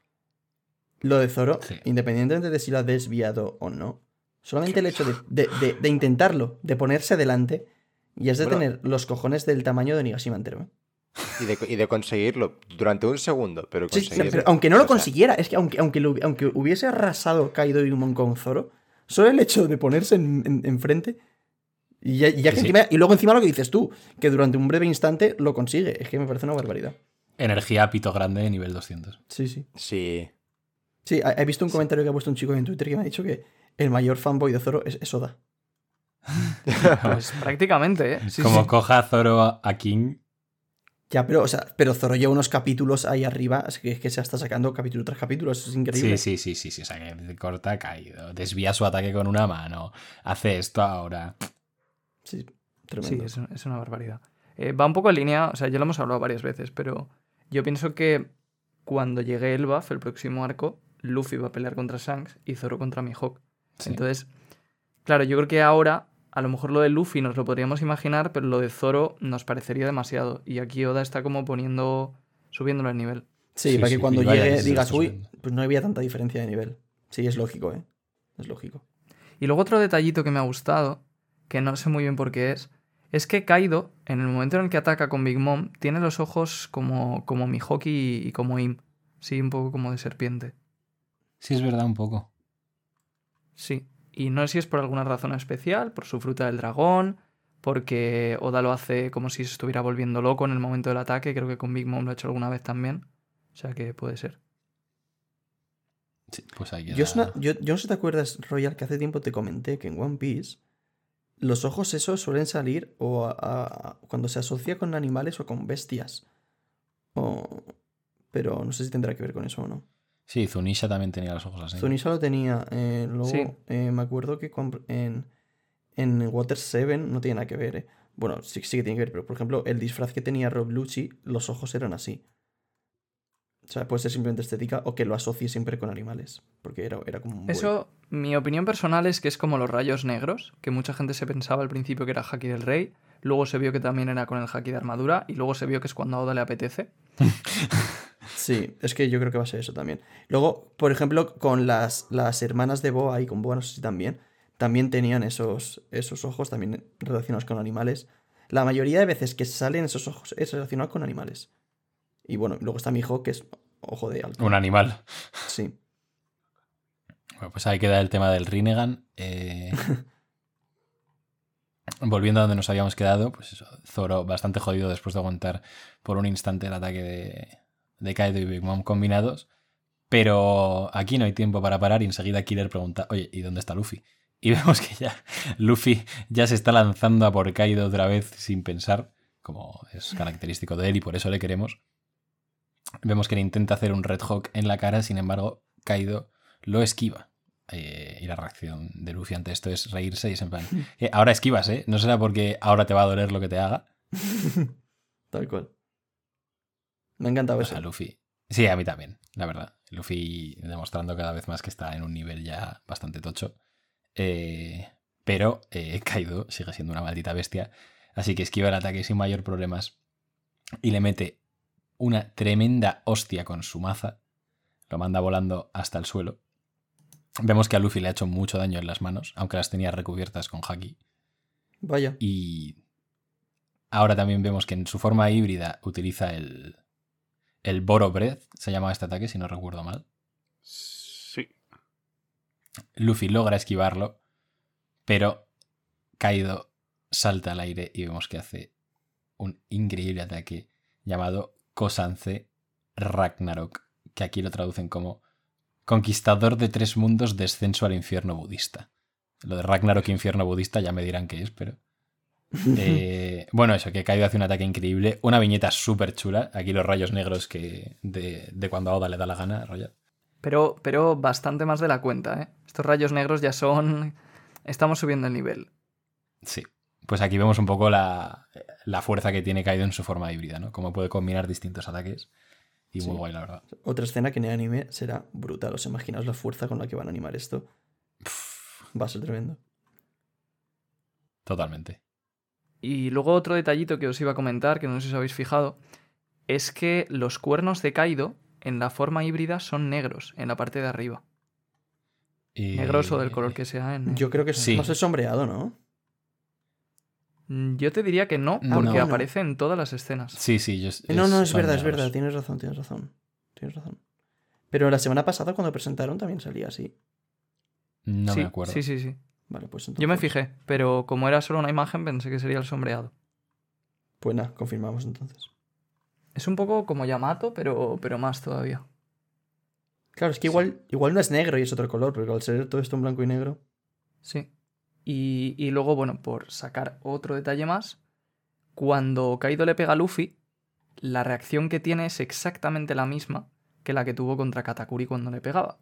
Lo de Zoro, Sí. independientemente de si lo ha desviado o no, solamente el hecho de, de- de- de intentarlo, de ponerse delante, y es de Bueno. tener los cojones del tamaño de Nigashima entero. ¿eh? Y de, y de conseguirlo durante un segundo, pero Sí, conseguirlo. pero aunque no lo consiguiera, es que aunque, aunque, lo- aunque hubiese arrasado Kaido y Umon con Zoro, solo el hecho de ponerse en- en- enfrente. y, ya, y ya que Sí, sí. encima- y luego encima lo que dices tú, que durante un breve instante lo consigue. Es que me parece una barbaridad. Energía pito grande nivel 200. Sí, sí. Sí. Sí, he visto un comentario que ha puesto un chico en Twitter que me ha dicho que el mayor fanboy de Zoro es, es Oda. <laughs> Pues prácticamente, ¿eh? Sí, Como sí. coja a Zoro a King. Ya, pero, o sea, pero Zoro lleva unos capítulos ahí arriba, es que, es que se está sacando capítulo tras capítulo, eso es increíble. Sí, sí, sí, sí, sí. O sea, que corta caído. Desvía su ataque con una mano. Hace esto ahora. Sí, Sí, tremendo. es, es una barbaridad. Eh, va un poco en línea, o sea, ya lo hemos hablado varias veces, pero yo pienso que cuando llegue el buff, el próximo arco, Luffy va a pelear contra Shanks y Zoro contra Mihawk. Sí. Entonces, claro, yo creo que ahora, a lo mejor lo de Luffy nos lo podríamos imaginar, pero lo de Zoro nos parecería demasiado. Y aquí Oda está como poniendo, subiéndolo el nivel. Sí, Sí, para que sí, cuando llegue digas, uy, subiendo". pues no había tanta diferencia de nivel. Sí, es lógico, ¿eh? Es lógico. Y luego otro detallito que me ha gustado, que no sé muy bien por qué es, Es que Kaido, en el momento en el que ataca con Big Mom, tiene los ojos como, como Mihoki y como Im. Sí, un poco como de serpiente. Sí, es verdad, un poco. Sí. Y no sé si es por alguna razón especial, por su fruta del dragón, porque Oda lo hace como si se estuviera volviendo loco en el momento del ataque. Creo que con Big Mom lo ha hecho alguna vez también. O sea que puede ser. Sí, pues ahí queda. Yo, es una- yo- yo no sé si te acuerdas, Royal, que hace tiempo te comenté que en One Piece los ojos esos suelen salir o a- a- cuando se asocia con animales o con bestias. O- Pero no sé si tendrá que ver con eso o no. Sí, Zunisha también tenía los ojos así. Zunisha lo tenía. eh, luego Sí. eh, me acuerdo que en, en Water 7 no tiene nada que ver. eh. Bueno, sí, sí que tiene que ver, pero por ejemplo, el disfraz que tenía Rob Lucci, los ojos eran así. O sea, puede ser simplemente estética o que lo asocie siempre con animales. Porque era, era como un buey. Eso, mi opinión personal es que es como los rayos negros, que mucha gente se pensaba al principio que era Haki del Rey, luego se vio que también era con el Haki de armadura, y luego se vio que es cuando a Oda le apetece. <laughs> Sí, es que yo creo que va a ser eso también. Luego, por ejemplo, con las, las hermanas de Boa y con Boa, no sé si también, también tenían esos, esos ojos también relacionados con animales. La mayoría de veces que salen esos ojos es relacionado con animales. Y bueno, luego está mi hijo, que es ojo de alto. Un animal. Sí. Bueno, pues ahí queda el tema del Rinnegan. Eh, <laughs> Volviendo a donde nos habíamos quedado, pues eso, Zoro bastante jodido después de aguantar por un instante el ataque de, de Kaido y Big Mom combinados. Pero aquí no hay tiempo para parar y enseguida Killer pregunta, oye, ¿y dónde está Luffy? Y <laughs> vemos que ya Luffy ya se está lanzando a por Kaido otra vez sin pensar, como es característico de él y por eso le queremos. Vemos que le intenta hacer un Red Hawk en la cara, sin embargo, Kaido lo esquiva. Eh, y la reacción de Luffy ante esto es reírse y es en plan, <laughs> "Eh, ahora esquivas, ¿eh? No será porque ahora te va a doler lo que te haga. <laughs> Tal cual. Me ha encantado O eso. sea, Luffy. Sí, a mí también, la verdad. Luffy demostrando cada vez más que está en un nivel ya bastante tocho. Eh, pero <laughs> Kaido sigue siendo una maldita bestia. Así que esquiva el ataque sin mayor problemas. Y le mete una tremenda hostia con su maza. Lo manda volando hasta el suelo. Vemos que a Luffy le ha hecho mucho daño en las manos, aunque las tenía recubiertas con haki. Vaya. Y ahora también vemos que en su forma híbrida utiliza el, el Boro Breath, se llama este ataque, si no recuerdo mal. Sí. Luffy logra esquivarlo, pero Kaido salta al aire y vemos que hace un increíble ataque llamado Kosanze Ragnarok, que aquí lo traducen como Conquistador de tres mundos, descenso al infierno budista. Lo de Ragnarok infierno budista ya me dirán qué es, pero... <laughs> Eh, bueno, eso, que Kaido hace un ataque increíble. Una viñeta súper chula. Aquí los rayos negros que de, de cuando a Oda le da la gana, Royal. Pero, pero bastante más de la cuenta, ¿eh? Estos rayos negros ya son... Estamos subiendo el nivel. Sí. Pues aquí vemos un poco la, la fuerza que tiene Kaido en su forma híbrida, ¿no? Cómo puede combinar distintos ataques. Y muy Sí. guay, la verdad. Otra escena que en el anime será brutal. ¿Os imagináis la fuerza con la que van a animar esto? Va a ser tremendo. Totalmente. Y luego otro detallito que os iba a comentar, que no sé si os habéis fijado, es que los cuernos de Kaido en la forma híbrida son negros en la parte de arriba. Y- Negros o del color que sea. En... Yo creo que es Sí. no sé sombreado, ¿no? Mm, Yo te diría que no, No. porque No. aparece en todas las escenas. Sí, sí. yo- Eh, No, no, es verdad, es verdad. Tienes razón, tienes razón. Tienes razón. Pero la semana pasada cuando presentaron también salía así. No sí, me acuerdo. Sí, sí, sí. Vale, pues Yo me fijé, pero como era solo una imagen pensé que sería el sombreado. Pues nada, confirmamos entonces. Es un poco como Yamato, pero, pero más todavía. Claro, es que igual, igual no es negro y es otro color, pero al ser todo esto en blanco y negro. Sí. Y, y luego, bueno, por sacar otro detalle más, cuando Kaido le pega a Luffy, la reacción que tiene es exactamente la misma que la que tuvo contra Katakuri cuando le pegaba.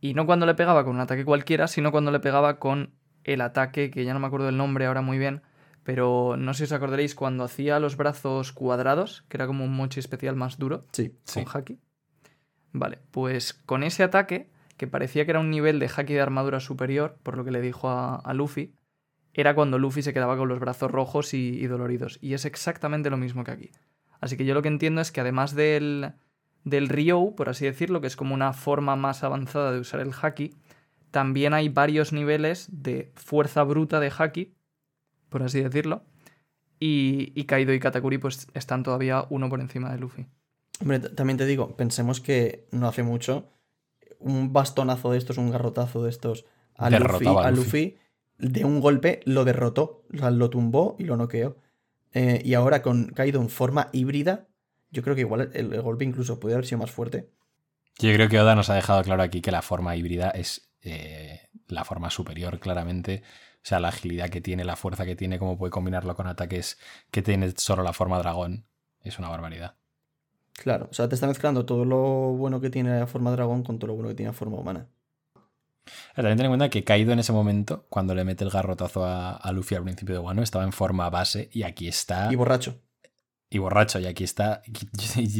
Y no cuando le pegaba con un ataque cualquiera, sino cuando le pegaba con el ataque, que ya no me acuerdo del nombre ahora muy bien, pero no sé si os acordaréis cuando hacía los brazos cuadrados, que era como un mochi especial más duro, Sí. Sí. con haki. Vale, pues con ese ataque, que parecía que era un nivel de haki de armadura superior, por lo que le dijo a, a Luffy, era cuando Luffy se quedaba con los brazos rojos y, doloridos. Y es exactamente lo mismo que aquí. Así que yo lo que entiendo es que además del, del Ryou, por así decirlo, que es como una forma más avanzada de usar el haki, también hay varios niveles de fuerza bruta de haki, por así decirlo, Y, y Kaido y Katakuri pues están todavía uno por encima de Luffy. Hombre, también te digo, pensemos que no hace mucho un bastonazo de estos, un garrotazo de estos a Luffy, a Luffy. Luffy, de un golpe lo derrotó, o sea, lo tumbó y lo noqueó. Eh, y ahora con Kaido en forma híbrida, yo creo que igual el, el golpe incluso puede haber sido más fuerte. Yo creo que Oda nos ha dejado claro aquí que la forma híbrida es eh, la forma superior, claramente. O sea, la agilidad que tiene, la fuerza que tiene, cómo puede combinarlo con ataques que tiene solo la forma dragón. Es una barbaridad. Claro, o sea, te está mezclando todo lo bueno que tiene la forma dragón con todo lo bueno que tiene la forma humana. También ten en cuenta que Kaido en ese momento, cuando le mete el garrotazo a, a Luffy al principio de Wano, estaba en forma base y aquí está. Y borracho. y borracho, y aquí está.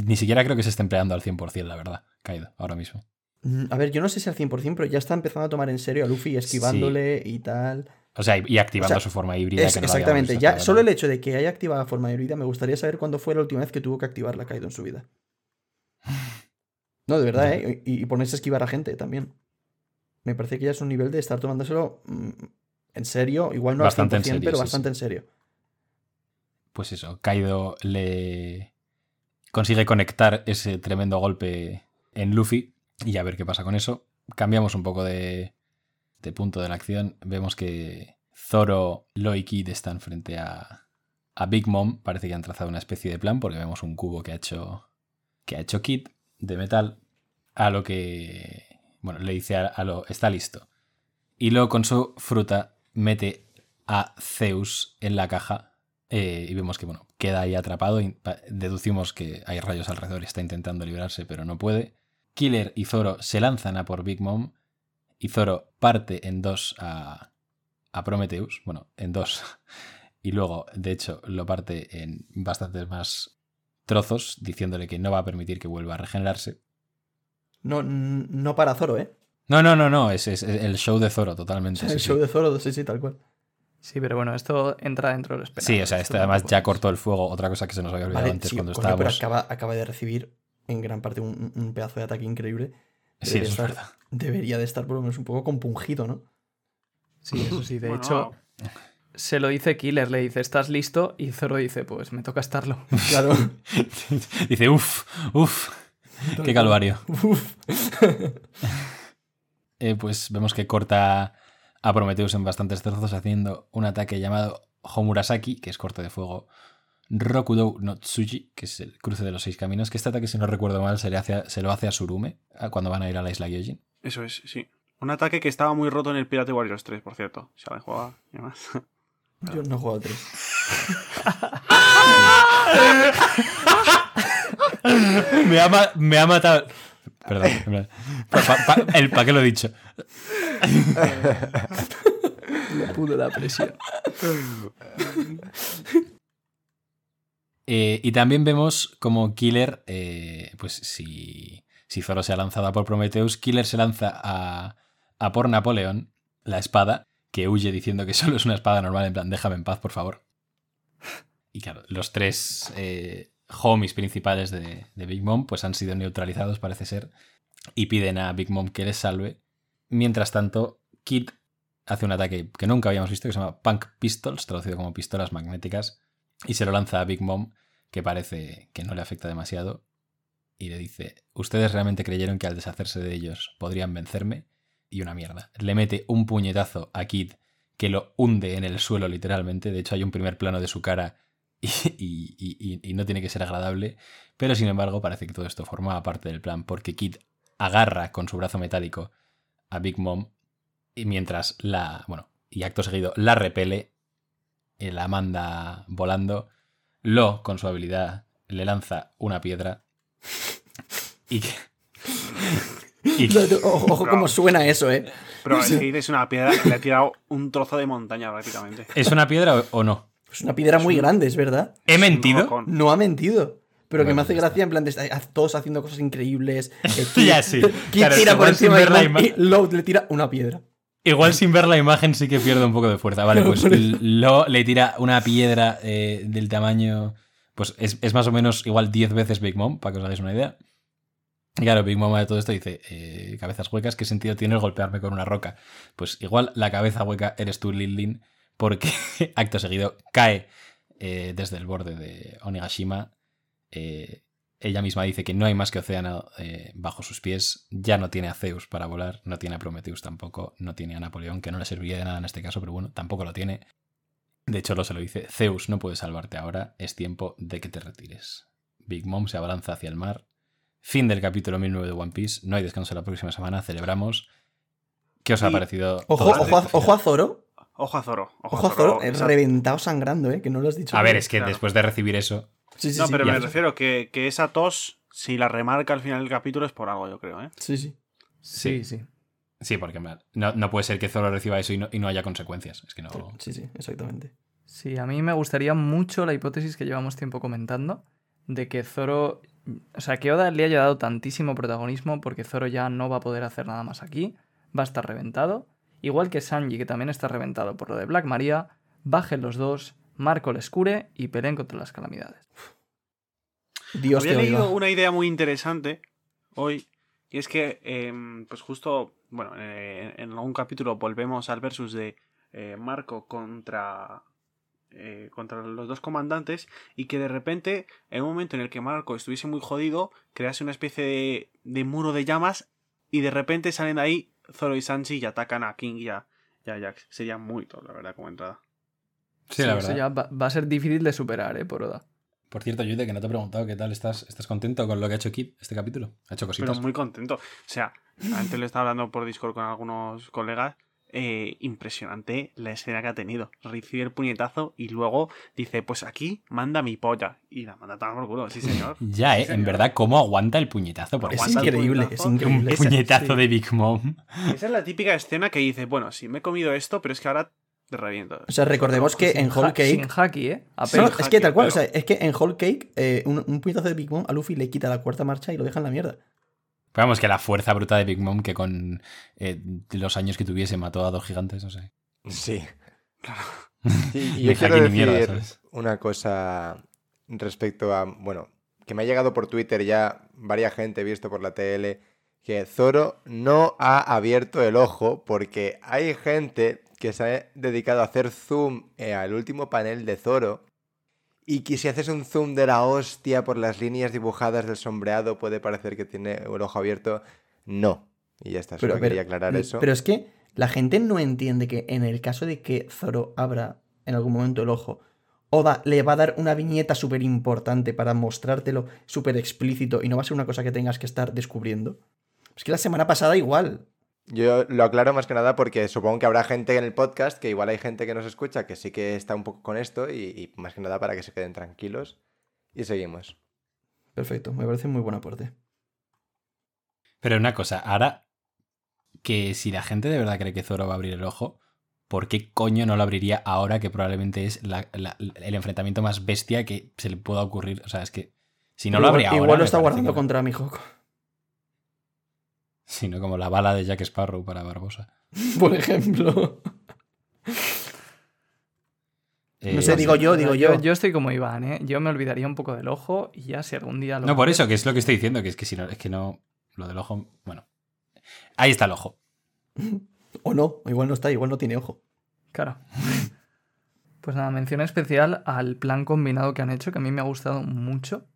Ni siquiera creo que se esté empleando al 100%, la verdad, Kaido, ahora mismo. Mm, A ver, yo no sé si al 100%, pero ya está empezando a tomar en serio a Luffy, esquivándole y tal. O sea, y, activando O sea, su forma híbrida. Es- que no exactamente, ya solo el hecho de que haya activado la forma híbrida, me gustaría saber cuándo fue la última vez que tuvo que activar la Kaido en su vida. No, de verdad. ¿eh? Y, y ponerse a esquivar a gente también. Me parece que ya es un nivel de estar tomándoselo mm, en serio, igual no Bastante al en 100%, serio, pero sí, bastante sí. en serio. Pues eso, Kaido le consigue conectar ese tremendo golpe en Luffy y a ver qué pasa con eso. Cambiamos un poco de, de punto de la acción. Vemos que Zoro, Lo y Kid están frente a, a Big Mom. Parece que han trazado una especie de plan porque vemos un cubo que ha hecho, que ha hecho Kid de metal. A lo que, bueno, le dice a, Lo, está listo. Y Lo con su fruta mete a Zeus en la caja eh, y vemos que bueno, queda ahí atrapado. Deducimos que hay rayos alrededor y está intentando librarse, pero no puede. Killer y Zoro se lanzan a por Big Mom. Y Zoro parte en dos a, a Prometheus. Bueno, en dos. <laughs> Y luego, de hecho, lo parte en bastantes más trozos, diciéndole que no va a permitir que vuelva a regenerarse. No, no para Zoro, ¿eh? No, no, no, no, es, es el show de Zoro totalmente. <laughs> el sí, show sí. de Zoro, sí, sí, tal cual. Sí, pero bueno, esto entra dentro de lo esperado. Sí, o sea, Esto este además ya cortó el fuego, otra cosa que se nos había olvidado Vale, antes sí, cuando coño, pero estábamos. acaba, acaba de recibir en gran parte un, un pedazo de ataque increíble. Sí, Debería eso es estar- verdad. Debería de estar por lo menos un poco compungido, ¿no? Sí, eso sí. De Bueno, hecho, se lo dice Killer, le dice, ¿estás listo? Y Zoro dice, pues me toca estarlo. <laughs> Claro. <laughs> Dice, uff, uff, qué calvario. <laughs> Uf. Eh, pues vemos que corta a Prometheus en bastantes trozos haciendo un ataque llamado Homurasaki, que es corte de fuego. Rokudou no Tsuji, que es el cruce de los seis caminos. Que este ataque, si no recuerdo mal, se, le hace a- se lo hace a Surume cuando van a ir a la isla Gyojin. Eso es, sí. Un ataque que estaba muy roto en el Pirate Warriors 3, por cierto. Si alguien jugaba y demás. Yo no he jugado tres. <laughs> me, ha, ma- me ha matado. Perdón. pa- pa- pa- el pa' qué lo he dicho. <laughs> Le pudo la presión. <laughs> Eh, y también vemos como Killer, eh, pues si, si Zoro se ha lanzado a por Prometheus, Killer se lanza a, a por Napoleón, la espada, que huye diciendo que <laughs> solo es una espada normal, en plan, déjame en paz, por favor. Y claro, los tres eh, homies principales de, de Big Mom pues han sido neutralizados, parece ser, y piden a Big Mom que les salve. Mientras tanto, Kid hace un ataque que nunca habíamos visto, que se llama Punk Pistols, traducido como pistolas magnéticas, y se lo lanza a Big Mom, que parece que no le afecta demasiado, y le dice, ¿ustedes realmente creyeron que al deshacerse de ellos podrían vencerme? Y una mierda. Le mete un puñetazo a Kid que lo hunde en el suelo literalmente, de hecho hay un primer plano de su cara y, y- y- no tiene que ser agradable, pero sin embargo parece que todo esto formaba parte del plan, porque Kid agarra con su brazo metálico a Big Mom y mientras la, bueno, y acto seguido la repele, la manda volando, Lo, con su habilidad, le lanza una piedra y que... y que- Ojo, ojo cómo suena eso, ¿eh? Pero <laughs> es que es una piedra, le ha tirado un trozo de montaña prácticamente. ¿Es una piedra o- no? Es una piedra muy grande, es verdad. ¿He mentido? No ha mentido. Pero que me hace gracia en plan de estar todos haciendo cosas increíbles. <laughs> Kid- Ya, sí. Claro, tira por encima de Load le tira una piedra. Igual sin ver la imagen sí que pierde un poco de fuerza. Vale, <laughs> pues Lo le tira una piedra eh, del tamaño. Pues es, es más o menos igual 10 veces Big Mom, para que os hagáis una idea. Y claro, Big Mom de todo esto dice: eh, cabezas huecas, ¿qué sentido tiene el golpearme con una roca? Pues igual la cabeza hueca eres tú, Lin Lin, porque <laughs> acto seguido cae eh, desde el borde de Onigashima. Eh, ella misma dice que no hay más que océano eh, bajo sus pies. Ya no tiene a Zeus para volar, no tiene a Prometheus tampoco, no tiene a Napoleón, que no le serviría de nada en este caso, pero bueno, tampoco lo tiene. De hecho, lo se lo dice: Zeus no puede salvarte ahora, es tiempo de que te retires. Big Mom se abalanza hacia el mar. Fin del capítulo 1009 de One Piece. No hay descanso la próxima semana, celebramos. ¿Qué os ha Y- parecido? Ojo, todo ojo, a, ojo a Zoro. Ojo a Zoro. Ojo, Ojo a Zoro, esa- reventado sangrando, ¿eh? Que no lo has dicho. A ver, es que Claro. después de recibir eso. Sí, sí, No, sí. pero me refiero que, que esa tos, si la remarca al final del capítulo, es por algo, yo creo, ¿eh? Sí, sí. Sí, sí. Sí, porque no, no puede ser que Zoro reciba eso y no, y no haya consecuencias. Es que no. Sí, sí, exactamente. Sí, a mí me gustaría mucho la hipótesis que llevamos tiempo comentando de que Zoro, o sea, que Oda le haya dado tantísimo protagonismo porque Zoro ya no va a poder hacer nada más aquí, va a estar reventado, igual que Sanji, que también está reventado por lo de Black Maria, bajen los dos, Marco les cure y peleen contra las calamidades. Dios Había te leído oiga. una idea muy interesante hoy, y es que, em, pues justo, bueno, eh, en algún capítulo volvemos al versus de eh, Marco contra, eh, contra los dos comandantes, y que de repente, en un momento en el que Marco estuviese muy jodido, crease una especie de, de muro de llamas, y de repente salen de ahí Zoro y Sanji y atacan a King y a, y a Jax. Sería muy top, la verdad, como entrada. Sí, la eso verdad. ya va, va a ser difícil de superar, ¿eh? Por Oda. Por cierto, Yude, que no te he preguntado qué tal estás. ¿Estás contento con lo que ha hecho Kid este capítulo? Ha hecho cositas. Pero muy contento. O sea, antes le estaba hablando por Discord con algunos colegas. eh, impresionante la escena que ha tenido. Recibe el puñetazo y luego dice, pues aquí manda mi polla. Y la manda tan por culo, sí <laughs> señor. Ya, ¿eh? Sí, En señor. verdad, ¿cómo aguanta el puñetazo? Porque Es increíble, es puñetazo. un increíble. Esa- puñetazo sí. de Big Mom. Esa es la típica escena que dice, bueno, sí, me he comido esto, pero es que ahora te reviento. O sea, recordemos que en Whole ha- Sin Cake. haki, ¿eh? No, es que tal cual, o sea, es que en Whole Cake eh, un, un puñetazo de Big Mom a Luffy le quita la cuarta marcha y lo deja en la mierda. Pero vamos, que la fuerza bruta de Big Mom que con eh, los años que tuviese mató a dos gigantes, no sé. Sí. Claro. <laughs> Y, yo quiero decir mierda, una cosa respecto a, bueno, que me ha llegado por Twitter ya varias gente visto por la TL, que Zoro no ha abierto el ojo porque hay gente que se ha dedicado a hacer zoom eh, al último panel de Zoro y que si haces un zoom de la hostia por las líneas dibujadas del sombreado puede parecer que tiene el ojo abierto. No. Y ya está, solo Pero, quería aclarar eso. pero es que la gente no entiende que en el caso de que Zoro abra en algún momento el ojo, Oda le va a dar una viñeta súper importante para mostrártelo súper explícito y no va a ser una cosa que tengas que estar descubriendo. Es que la semana pasada igual. Yo lo aclaro más que nada porque supongo que habrá gente en el podcast, que igual hay gente que nos escucha que sí que está un poco con esto y, y más que nada para que se queden tranquilos. Y seguimos. Perfecto, me parece muy buen aporte. Pero una cosa, ahora que si la gente de verdad cree que Zoro va a abrir el ojo, ¿por qué coño no lo abriría ahora que probablemente es la- la- el enfrentamiento más bestia que se le pueda ocurrir? O sea, es que si no lo igual, abría ahora. igual lo está guardando que contra mi Hawk. Sino como la bala de Jack Sparrow para Barbosa. <laughs> Por ejemplo. Eh, No sé, digo yo, digo yo. Yo estoy como Iván, ¿eh? Yo me olvidaría un poco del ojo y ya si algún día lo. No, por eso, que es lo que estoy diciendo, que es que si no, es que no. Lo del ojo. Bueno. Ahí está el ojo. <laughs> O no, o igual no está, igual no tiene ojo. Claro. Pues nada, mención especial al plan combinado que han hecho, que a mí me ha gustado mucho.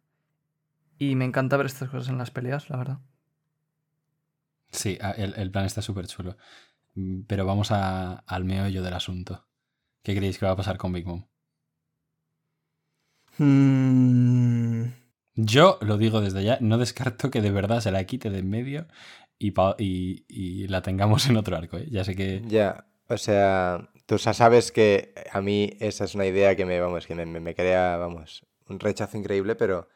Y me encanta ver estas cosas en las peleas, la verdad. Sí, a- el, el plan está súper chulo. Mm, Pero vamos a- al meollo del asunto. ¿Qué creéis que va a pasar con Big Mom? Mm, Yo lo digo desde ya, no descarto que de verdad se la quite de en medio y- y la tengamos en otro arco. ¿eh? Ya sé que. Ya, o sea, tú ya sabes que a mí esa es una idea que me, vamos, que me, me- me crea, vamos, un rechazo increíble, pero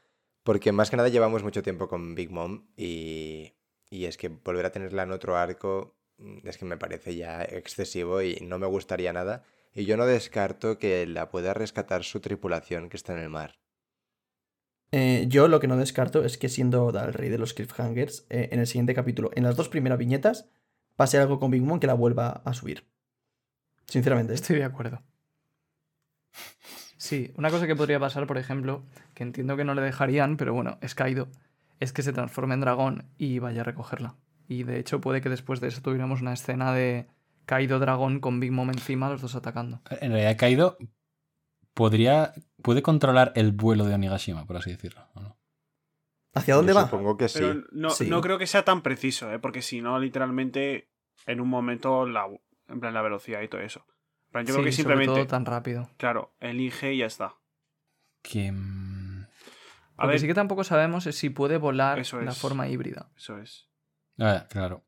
porque más que nada llevamos mucho tiempo con Big Mom y, y es que volver a tenerla en otro arco mm, es que me parece ya excesivo y no me gustaría nada. Y yo no descarto que la pueda rescatar su tripulación que está en el mar. eh, yo lo que no descarto es que siendo Oda el rey de los cliffhangers, eh, en el siguiente capítulo, en las dos primeras viñetas, pase algo con Big Mom que la vuelva a subir. Sinceramente. Estoy de acuerdo. Sí, una cosa que podría pasar, por ejemplo, que entiendo que no le dejarían, pero bueno, es caído, es que se transforme en dragón y vaya a recogerla. Y de hecho puede que después de eso tuviéramos una escena de caído dragón con Big Mom encima, los dos atacando. En realidad, Kaido podría. puede controlar el vuelo de Onigashima, por así decirlo. ¿o no? ¿Hacia dónde Yo va? Supongo que sí. Pero no, Sí. no creo que sea tan preciso, ¿eh? porque si no, literalmente, en un momento, la, en plan, la velocidad y todo eso. Plan, yo creo que sobre simplemente, todo tan rápido. claro, elige y ya está. Que. A Lo que ver, sí que tampoco sabemos es si puede volar Eso la es. forma híbrida. eso es. ah, claro.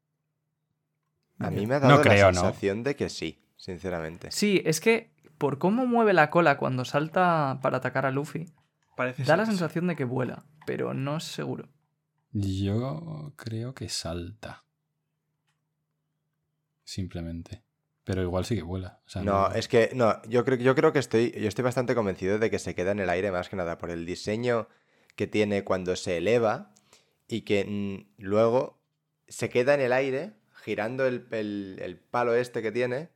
A mí me ha No dado creo, la ¿no? sensación de que sí, sinceramente. Sí, es que por cómo mueve la cola cuando salta para atacar a Luffy, Parece da ser la sensación de que vuela, pero no es seguro. Yo creo que salta. Simplemente. Pero igual sí que vuela. O sea, No, es que no, yo creo, yo creo que estoy, yo estoy bastante convencido de que se queda en el aire más que nada por el diseño que tiene cuando se eleva y que mm, luego se queda en el aire girando el, el- el palo este que tiene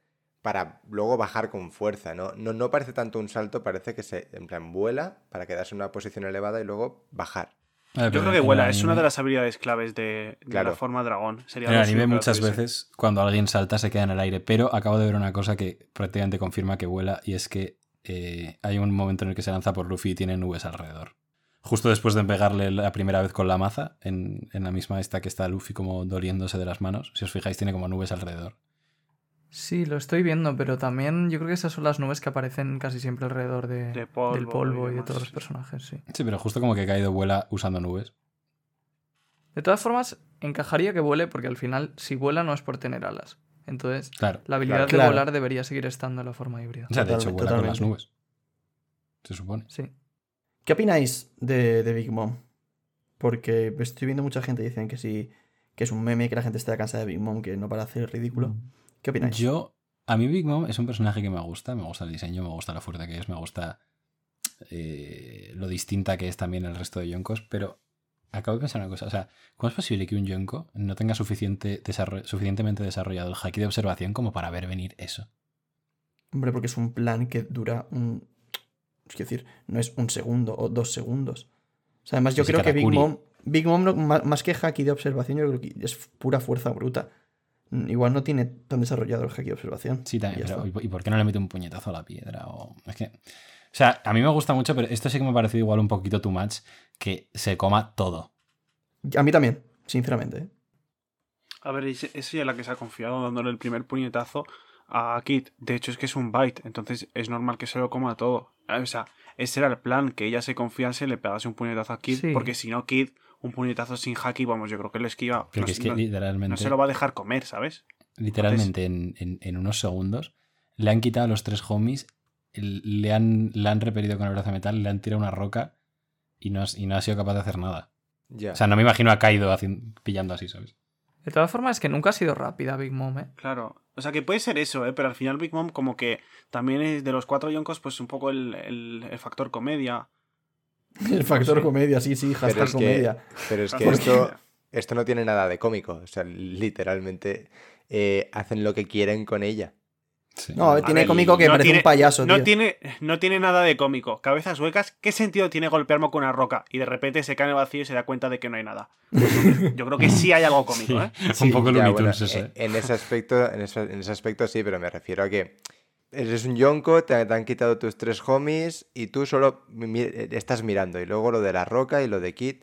para luego bajar con fuerza, ¿no? No, no parece tanto un salto, parece que se en plan vuela para quedarse en una posición elevada y luego bajar. A ver, Yo creo que vuela, es una de las habilidades claves de, de Claro. la forma dragón. Sería En el anime muchas veces cuando alguien salta se queda en el aire, pero acabo de ver una cosa que prácticamente confirma que vuela y es que eh, hay un momento en el que se lanza por Luffy y tiene nubes alrededor. Justo después de pegarle la primera vez con la maza, en, en la misma esta que está Luffy como doliéndose de las manos, si os fijáis tiene como nubes alrededor. Sí, lo estoy viendo, pero también yo creo que esas son las nubes que aparecen casi siempre alrededor de, De polvo del polvo y y, de todos los personajes, sí. Sí, pero justo como que Kaido vuela usando nubes. De todas formas, encajaría que vuele porque al final, si vuela no es por tener alas. Entonces, Claro. la habilidad Claro. de volar debería seguir estando en la forma híbrida. O sea, de hecho Totalmente, vuela con las nubes. Se supone. Sí. ¿Qué opináis de, de Big Mom? Porque estoy viendo mucha gente que dicen que sí, que es un meme, que la gente está cansada de Big Mom, que no para hacer ridículo. ¿Qué opináis? Yo, a mí Big Mom es un personaje que me gusta, me gusta el diseño, me gusta la fuerte que es, me gusta eh, lo distinta que es también el resto de Yonkos, pero acabo de pensar una cosa, o sea, ¿cómo es posible que un Yonko no tenga suficiente suficientemente desarrollado el haki de observación como para ver venir eso? Hombre, porque es un plan que dura un. Es decir, no es un segundo o dos segundos. O sea, además, yo creo que Big. Mom. Big Mom, no- más que haki de observación, yo creo que es pura fuerza bruta. Mm, Igual no tiene tan desarrollado el haki de observación. Sí, también, Y pero. ¿y por- ¿y por qué no le mete un puñetazo a la piedra? O, es que, o sea, a mí me gusta mucho, pero esto sí que me ha parecido igual un poquito too much, que se coma todo. A mí también, sinceramente. ¿eh? A ver, es- es ella la que se ha confiado dándole el primer puñetazo a Kid. De hecho, es que es un bite, entonces es normal que se lo coma todo. O sea, ese era el plan, que ella se confiase, le pegase un puñetazo a Kid, Sí. porque si no, Kid, un puñetazo sin haki, vamos, yo creo que le esquiva. Pero no, es que no- literalmente... no se lo va a dejar comer, ¿sabes? literalmente en, en- en unos segundos, le han quitado a los tres homies, le han, le han repelido con el brazo de metal, le han tirado una roca y no, has- y no ha sido capaz de hacer nada. Ya. O sea, no me imagino a Kaido hacin- pillando así, ¿sabes? De todas formas, es que nunca ha sido rápida Big Mom, ¿eh? Claro. O sea, que puede ser eso, ¿eh? Pero al final Big Mom como que también es de los cuatro yonkos, pues un poco el, el- el factor comedia. <laughs> El factor sí. comedia, sí, sí, Pero hashtag es que- comedia. Pero es que esto, esto no tiene nada de cómico. O sea, literalmente eh, hacen lo que quieren con ella. Sí. No, A tiene ver, cómico que no parece tiene- un payaso, No tío. tiene, no tiene nada de cómico. Cabezas huecas, ¿qué sentido tiene golpearme con una roca? Y de repente se cae en el vacío y se da cuenta de que no hay nada. Yo creo que sí hay algo cómico, ¿eh? <laughs> un poco Ya, bueno, eso, ¿eh? en ese aspecto, en ese, en ese aspecto sí, pero me refiero a que eres un yonko, te, te han quitado tus tres homies y tú solo estás mirando. Y luego lo de la roca y lo de Kit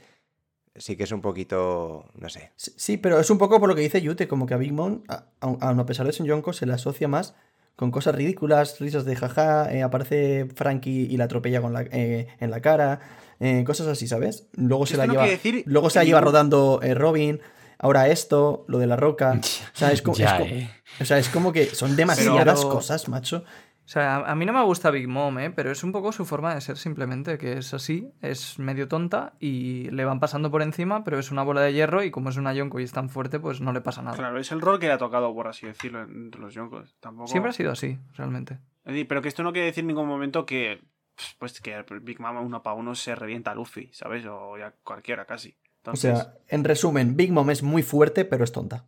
sí que es un poquito, no sé. Sí, sí, pero es un poco por lo que dice Yute, como que a Big Mom, a, aun- aun a pesar de ser un Yonko, se le asocia más con cosas ridículas, risas de jaja, eh, aparece Frankie y la atropella con la, eh, en la cara, eh, cosas así, ¿sabes? Luego se la no lleva, decir luego se la lleva rodando eh, Robin, ahora esto, lo de la roca. <laughs> O sea, es, co- es Ya, co- eh. o sea, es como que son demasiadas Pero- cosas, macho. O sea, a- mí no me gusta Big Mom, ¿eh? Pero es un poco su forma de ser simplemente, que es así, es medio tonta y le van pasando por encima, pero es una bola de hierro y como es una Yonko y es tan fuerte, pues no le pasa nada. Claro, es el rol que le ha tocado, por así decirlo, entre los yonkos. Tampoco... Siempre ha sido así, realmente. Pero que esto no quiere decir en ningún momento que pues que Big Mama uno para uno se revienta a Luffy, ¿sabes? O ya cualquiera casi. O sea, en resumen, Big Mom es muy fuerte, pero es tonta.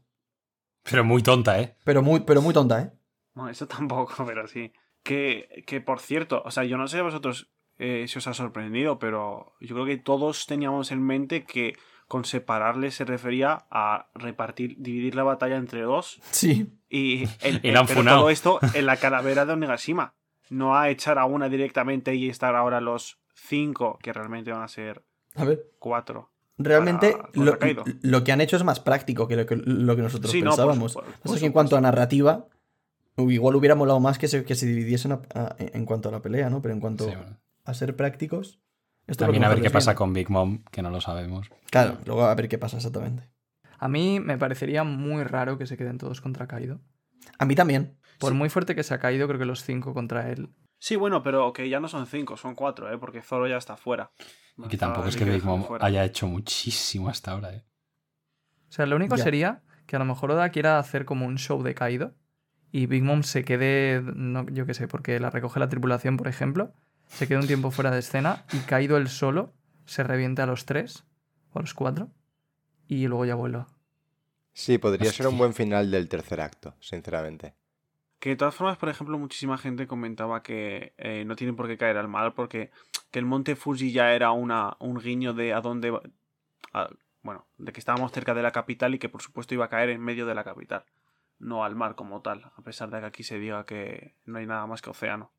Pero muy tonta, ¿eh? Pero muy, pero muy tonta, ¿eh? no, eso tampoco, <laughs> pero sí. Que, que por cierto, o sea, yo no sé a vosotros eh, si os ha sorprendido, pero yo creo que todos teníamos en mente que con separarle se refería a repartir, dividir la batalla entre dos Sí. y, <laughs> el, pero funado. todo esto en la calavera de Onegashima. no a echar a una directamente y estar ahora los cinco, que realmente van a ser A ver, cuatro. realmente lo, lo que han hecho es más práctico que lo que, lo que nosotros Sí, no, por pensábamos. Pasa que en cuanto a narrativa, igual hubiera molado más que se, que se dividiesen a- a- en cuanto a la pelea, ¿no? Pero en cuanto Sí, bueno. a ser prácticos. Esto También a ver qué pasa con Big Mom, que no lo sabemos. Claro, luego a ver qué pasa exactamente. A mí me parecería muy raro que se queden todos contra Kaido. A mí también. Por Sí. muy fuerte que se ha caído, creo que los cinco contra él. Sí, bueno, pero que ya no son cinco, son cuatro, ¿eh? Porque Zoro ya está fuera. Y que tampoco es que Big Mom haya hecho muchísimo hasta ahora, ¿eh? O sea, lo único Ya. sería que a lo mejor Oda quiera hacer como un show de Kaido y Big Mom se quede, no, yo qué sé, porque la recoge la tripulación, por ejemplo, se quede un tiempo fuera de escena y Kaido él solo se reviente a los tres o a los cuatro y luego ya vuelva. Sí, podría ser un buen final del tercer acto, sinceramente. Que de todas formas, por ejemplo, muchísima gente comentaba que eh, no tienen por qué caer al mal porque que el monte Fuji ya era una, un guiño de a dónde... a- bueno, de que estábamos cerca de la capital y que por supuesto iba a caer en medio de la capital, no al mar como tal, a pesar de que aquí se diga que no hay nada más que océano.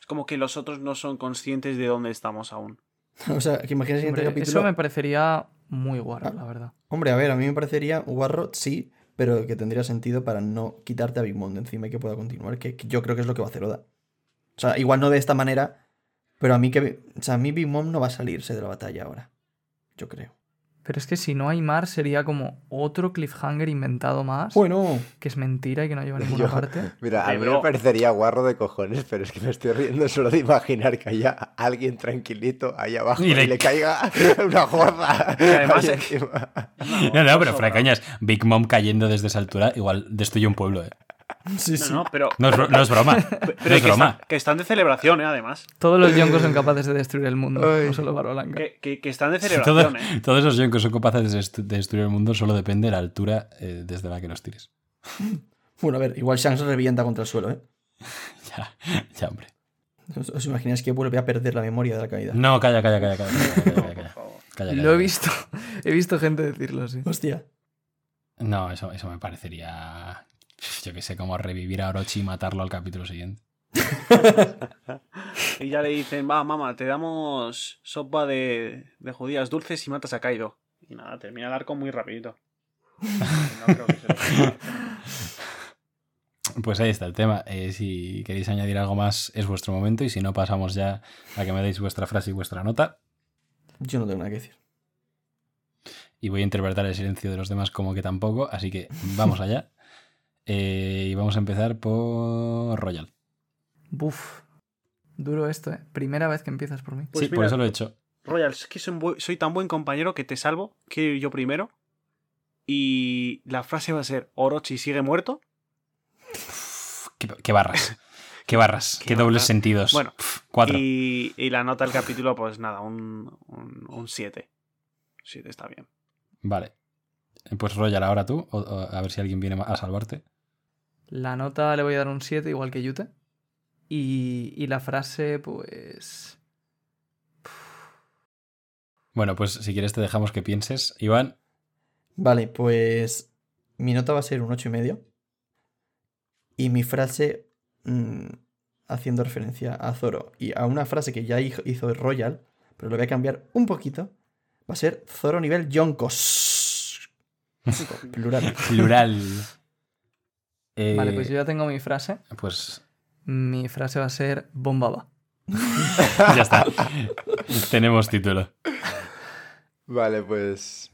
Es como que los otros no son conscientes de dónde estamos aún. <laughs> O sea, que imagines el siguiente Hombre, capítulo. eso me parecería muy guarro, Ah. la verdad. Hombre, a ver, a mí me parecería guarro, sí, pero que tendría sentido para no quitarte a Big Mom de encima y que pueda continuar, que, que yo creo que es lo que va a hacer Oda. O sea, igual no de esta manera, pero a mí que... O sea, a mí Big Mom no va a salirse de la batalla ahora. Yo creo. Pero es que si no hay mar sería como otro cliffhanger inventado más, Bueno, que es mentira y que no lleva a <laughs> ninguna Yo- parte. Mira, a mí me parecería guarro de cojones, pero es que me estoy riendo solo de imaginar que haya alguien tranquilito ahí abajo Y y le- le, caiga <laughs> una gorda. además es- encima. <laughs> No, no, pero fuera coñas, Big Mom cayendo desde esa altura igual destruye un pueblo, ¿eh? <laughs> sí, sí. No, pero, No es, bro- no es broma. <laughs> pero No es que, broma. que están de celebración, ¿eh? Además. Todos los yonkos son capaces de destruir el mundo, Ay. no solo Barba Blanca. Que, que- que están de Todo- celebración, ¿eh? todos esos yonkos son capaces de dest- de destruir el mundo, solo depende de la altura eh, desde la que los tires. <laughs> Bueno, a ver, igual Shanks revienta contra el suelo, ¿eh? Ya, ya, hombre. ¿Os, os imagináis que vuelve a perder la memoria de la caída? No, calla, calla, calla, calla. calla, calla, calla, calla. favor. Calla, Lo calla. he visto, he visto gente decirlo así. Hostia. No, eso, eso me parecería. Yo que sé, como revivir a Orochi y matarlo al capítulo siguiente. <laughs> Y ya le dicen, va, mamá, te damos sopa de, de judías dulces y matas a Kaido. Y nada, termina el arco muy rapidito. <laughs> No creo que se lo- Pues ahí está el tema. Eh, si queréis añadir algo más, es vuestro momento. Y si no, pasamos ya a que me deis vuestra frase y vuestra nota. Yo no tengo nada que decir. Y voy a interpretar el silencio de los demás como que tampoco. Así que vamos allá. <laughs> Eh, y vamos a empezar por Royal. Buf. Duro esto, ¿eh? Primera vez que empiezas por mí. Pues sí, por eso lo he hecho. Royal, es que soy, un tan buen compañero que te salvo. Quiero ir yo primero. Y la frase va a ser: Orochi sigue muerto. Qué, qué barras. Qué barras. <laughs> Qué Qué, dobles barras. sentidos. Bueno, cuatro. Y, y la nota del capítulo, pues nada, un 7. 7 está bien. Vale. Pues Royal, ahora tú. o- o a ver si alguien viene a salvarte. La nota le voy a dar un 7, igual que Yute. Y, y la frase, pues. Bueno, pues si quieres te dejamos que pienses. Iván, Vale, pues mi nota va a ser un ocho y medio. Y mi frase, mm, haciendo referencia a Zoro y a una frase que ya hizo- hizo Royal, pero lo voy a cambiar un poquito, va a ser Zoro nivel Yonkos. <laughs> Plural. plural. Eh, Vale, pues yo ya tengo mi frase. Pues Mi frase va a ser bombaba. <laughs> ya está. Tenemos título. Vale, pues.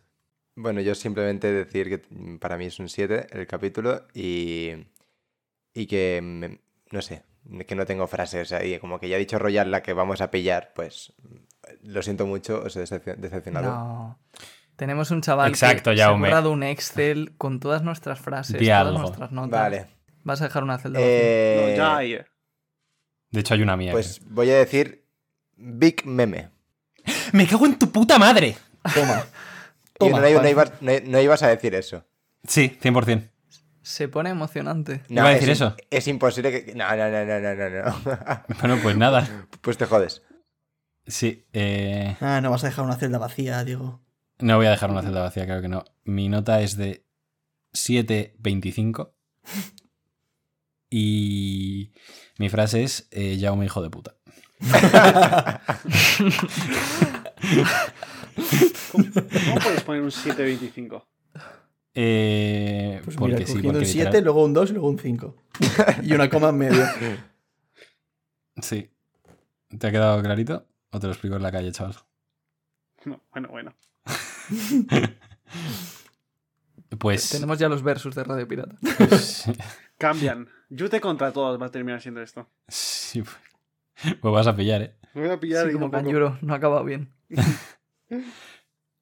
Bueno, yo simplemente decir que para mí es un 7 el capítulo y. Y que. me- no sé, que no tengo frases. O sea, y como que ya ha dicho Royal la que vamos a pillar, pues. Lo siento mucho, os he decep- decepcionado. No. Tenemos un chaval Exacto, que se ha Jaume. borrado un Excel con todas nuestras frases, todas nuestras notas. Vale. Vas a dejar una celda vacía. Eh, No, ya hay. De hecho, hay una mía. pues voy a decir. Big Meme. ¡Me cago en tu puta madre! Toma. <laughs> Y Toma, no, ibas, no- no ibas a decir eso. Sí, 100%. Se pone emocionante. No, Iba a decir es, eso. Es imposible que. No, no, no, no, no, no. no. <laughs> Bueno, pues nada. pues te jodes. Sí, eh, Ah, no vas a dejar una celda vacía, Diego. No voy a dejar una celda vacía, creo que no. Mi nota es de 7.25. Y mi frase es eh, Jaume, hijo de puta. ¿Cómo, cómo puedes poner un 725? Eh, Pues porque mira, sí, cogiendo porque un 7, literal- luego un 2 y luego un 5. y una coma en medio. Sí. ¿Te ha quedado clarito? ¿O te lo explico en la calle, chaval? No, bueno, bueno. <laughs> Pues. Tenemos ya los versus de Radio Pirata. pues, Cambian. Yute contra todos va a terminar siendo esto. sí, pues, pues vas a pillar, ¿eh? Me voy a pillar Sí, y como Kanjuro, no ha acabado bien. <laughs>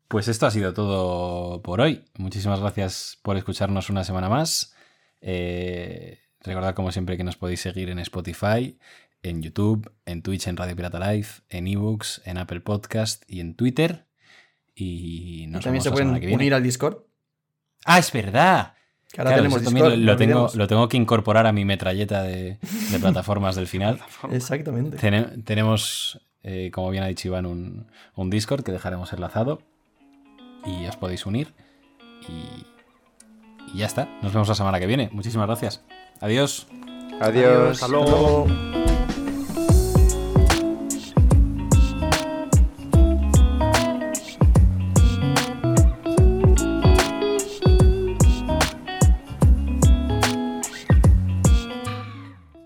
Pues esto ha sido todo por hoy. Muchísimas gracias por escucharnos una semana más. Eh, recordad, como siempre, que nos podéis seguir en Spotify, en YouTube, en Twitch, en Radio Pirata Live, en ebooks, en Apple Podcast y en Twitter. Y Y nos también vemos se la pueden semana que viene. unir al Discord. ¡Ah, es verdad! Que ahora Claro, tenemos eso también Discord. lo, tengo, lo tengo que incorporar a mi metralleta de, de plataformas del final. <laughs> Exactamente. Tene- tenemos, eh, como bien ha dicho Iván, un, un Discord que dejaremos enlazado y os podéis unir. Y, y ya está. Nos vemos la semana que viene. Muchísimas gracias. Adiós. Adiós. Hasta luego. Hasta luego.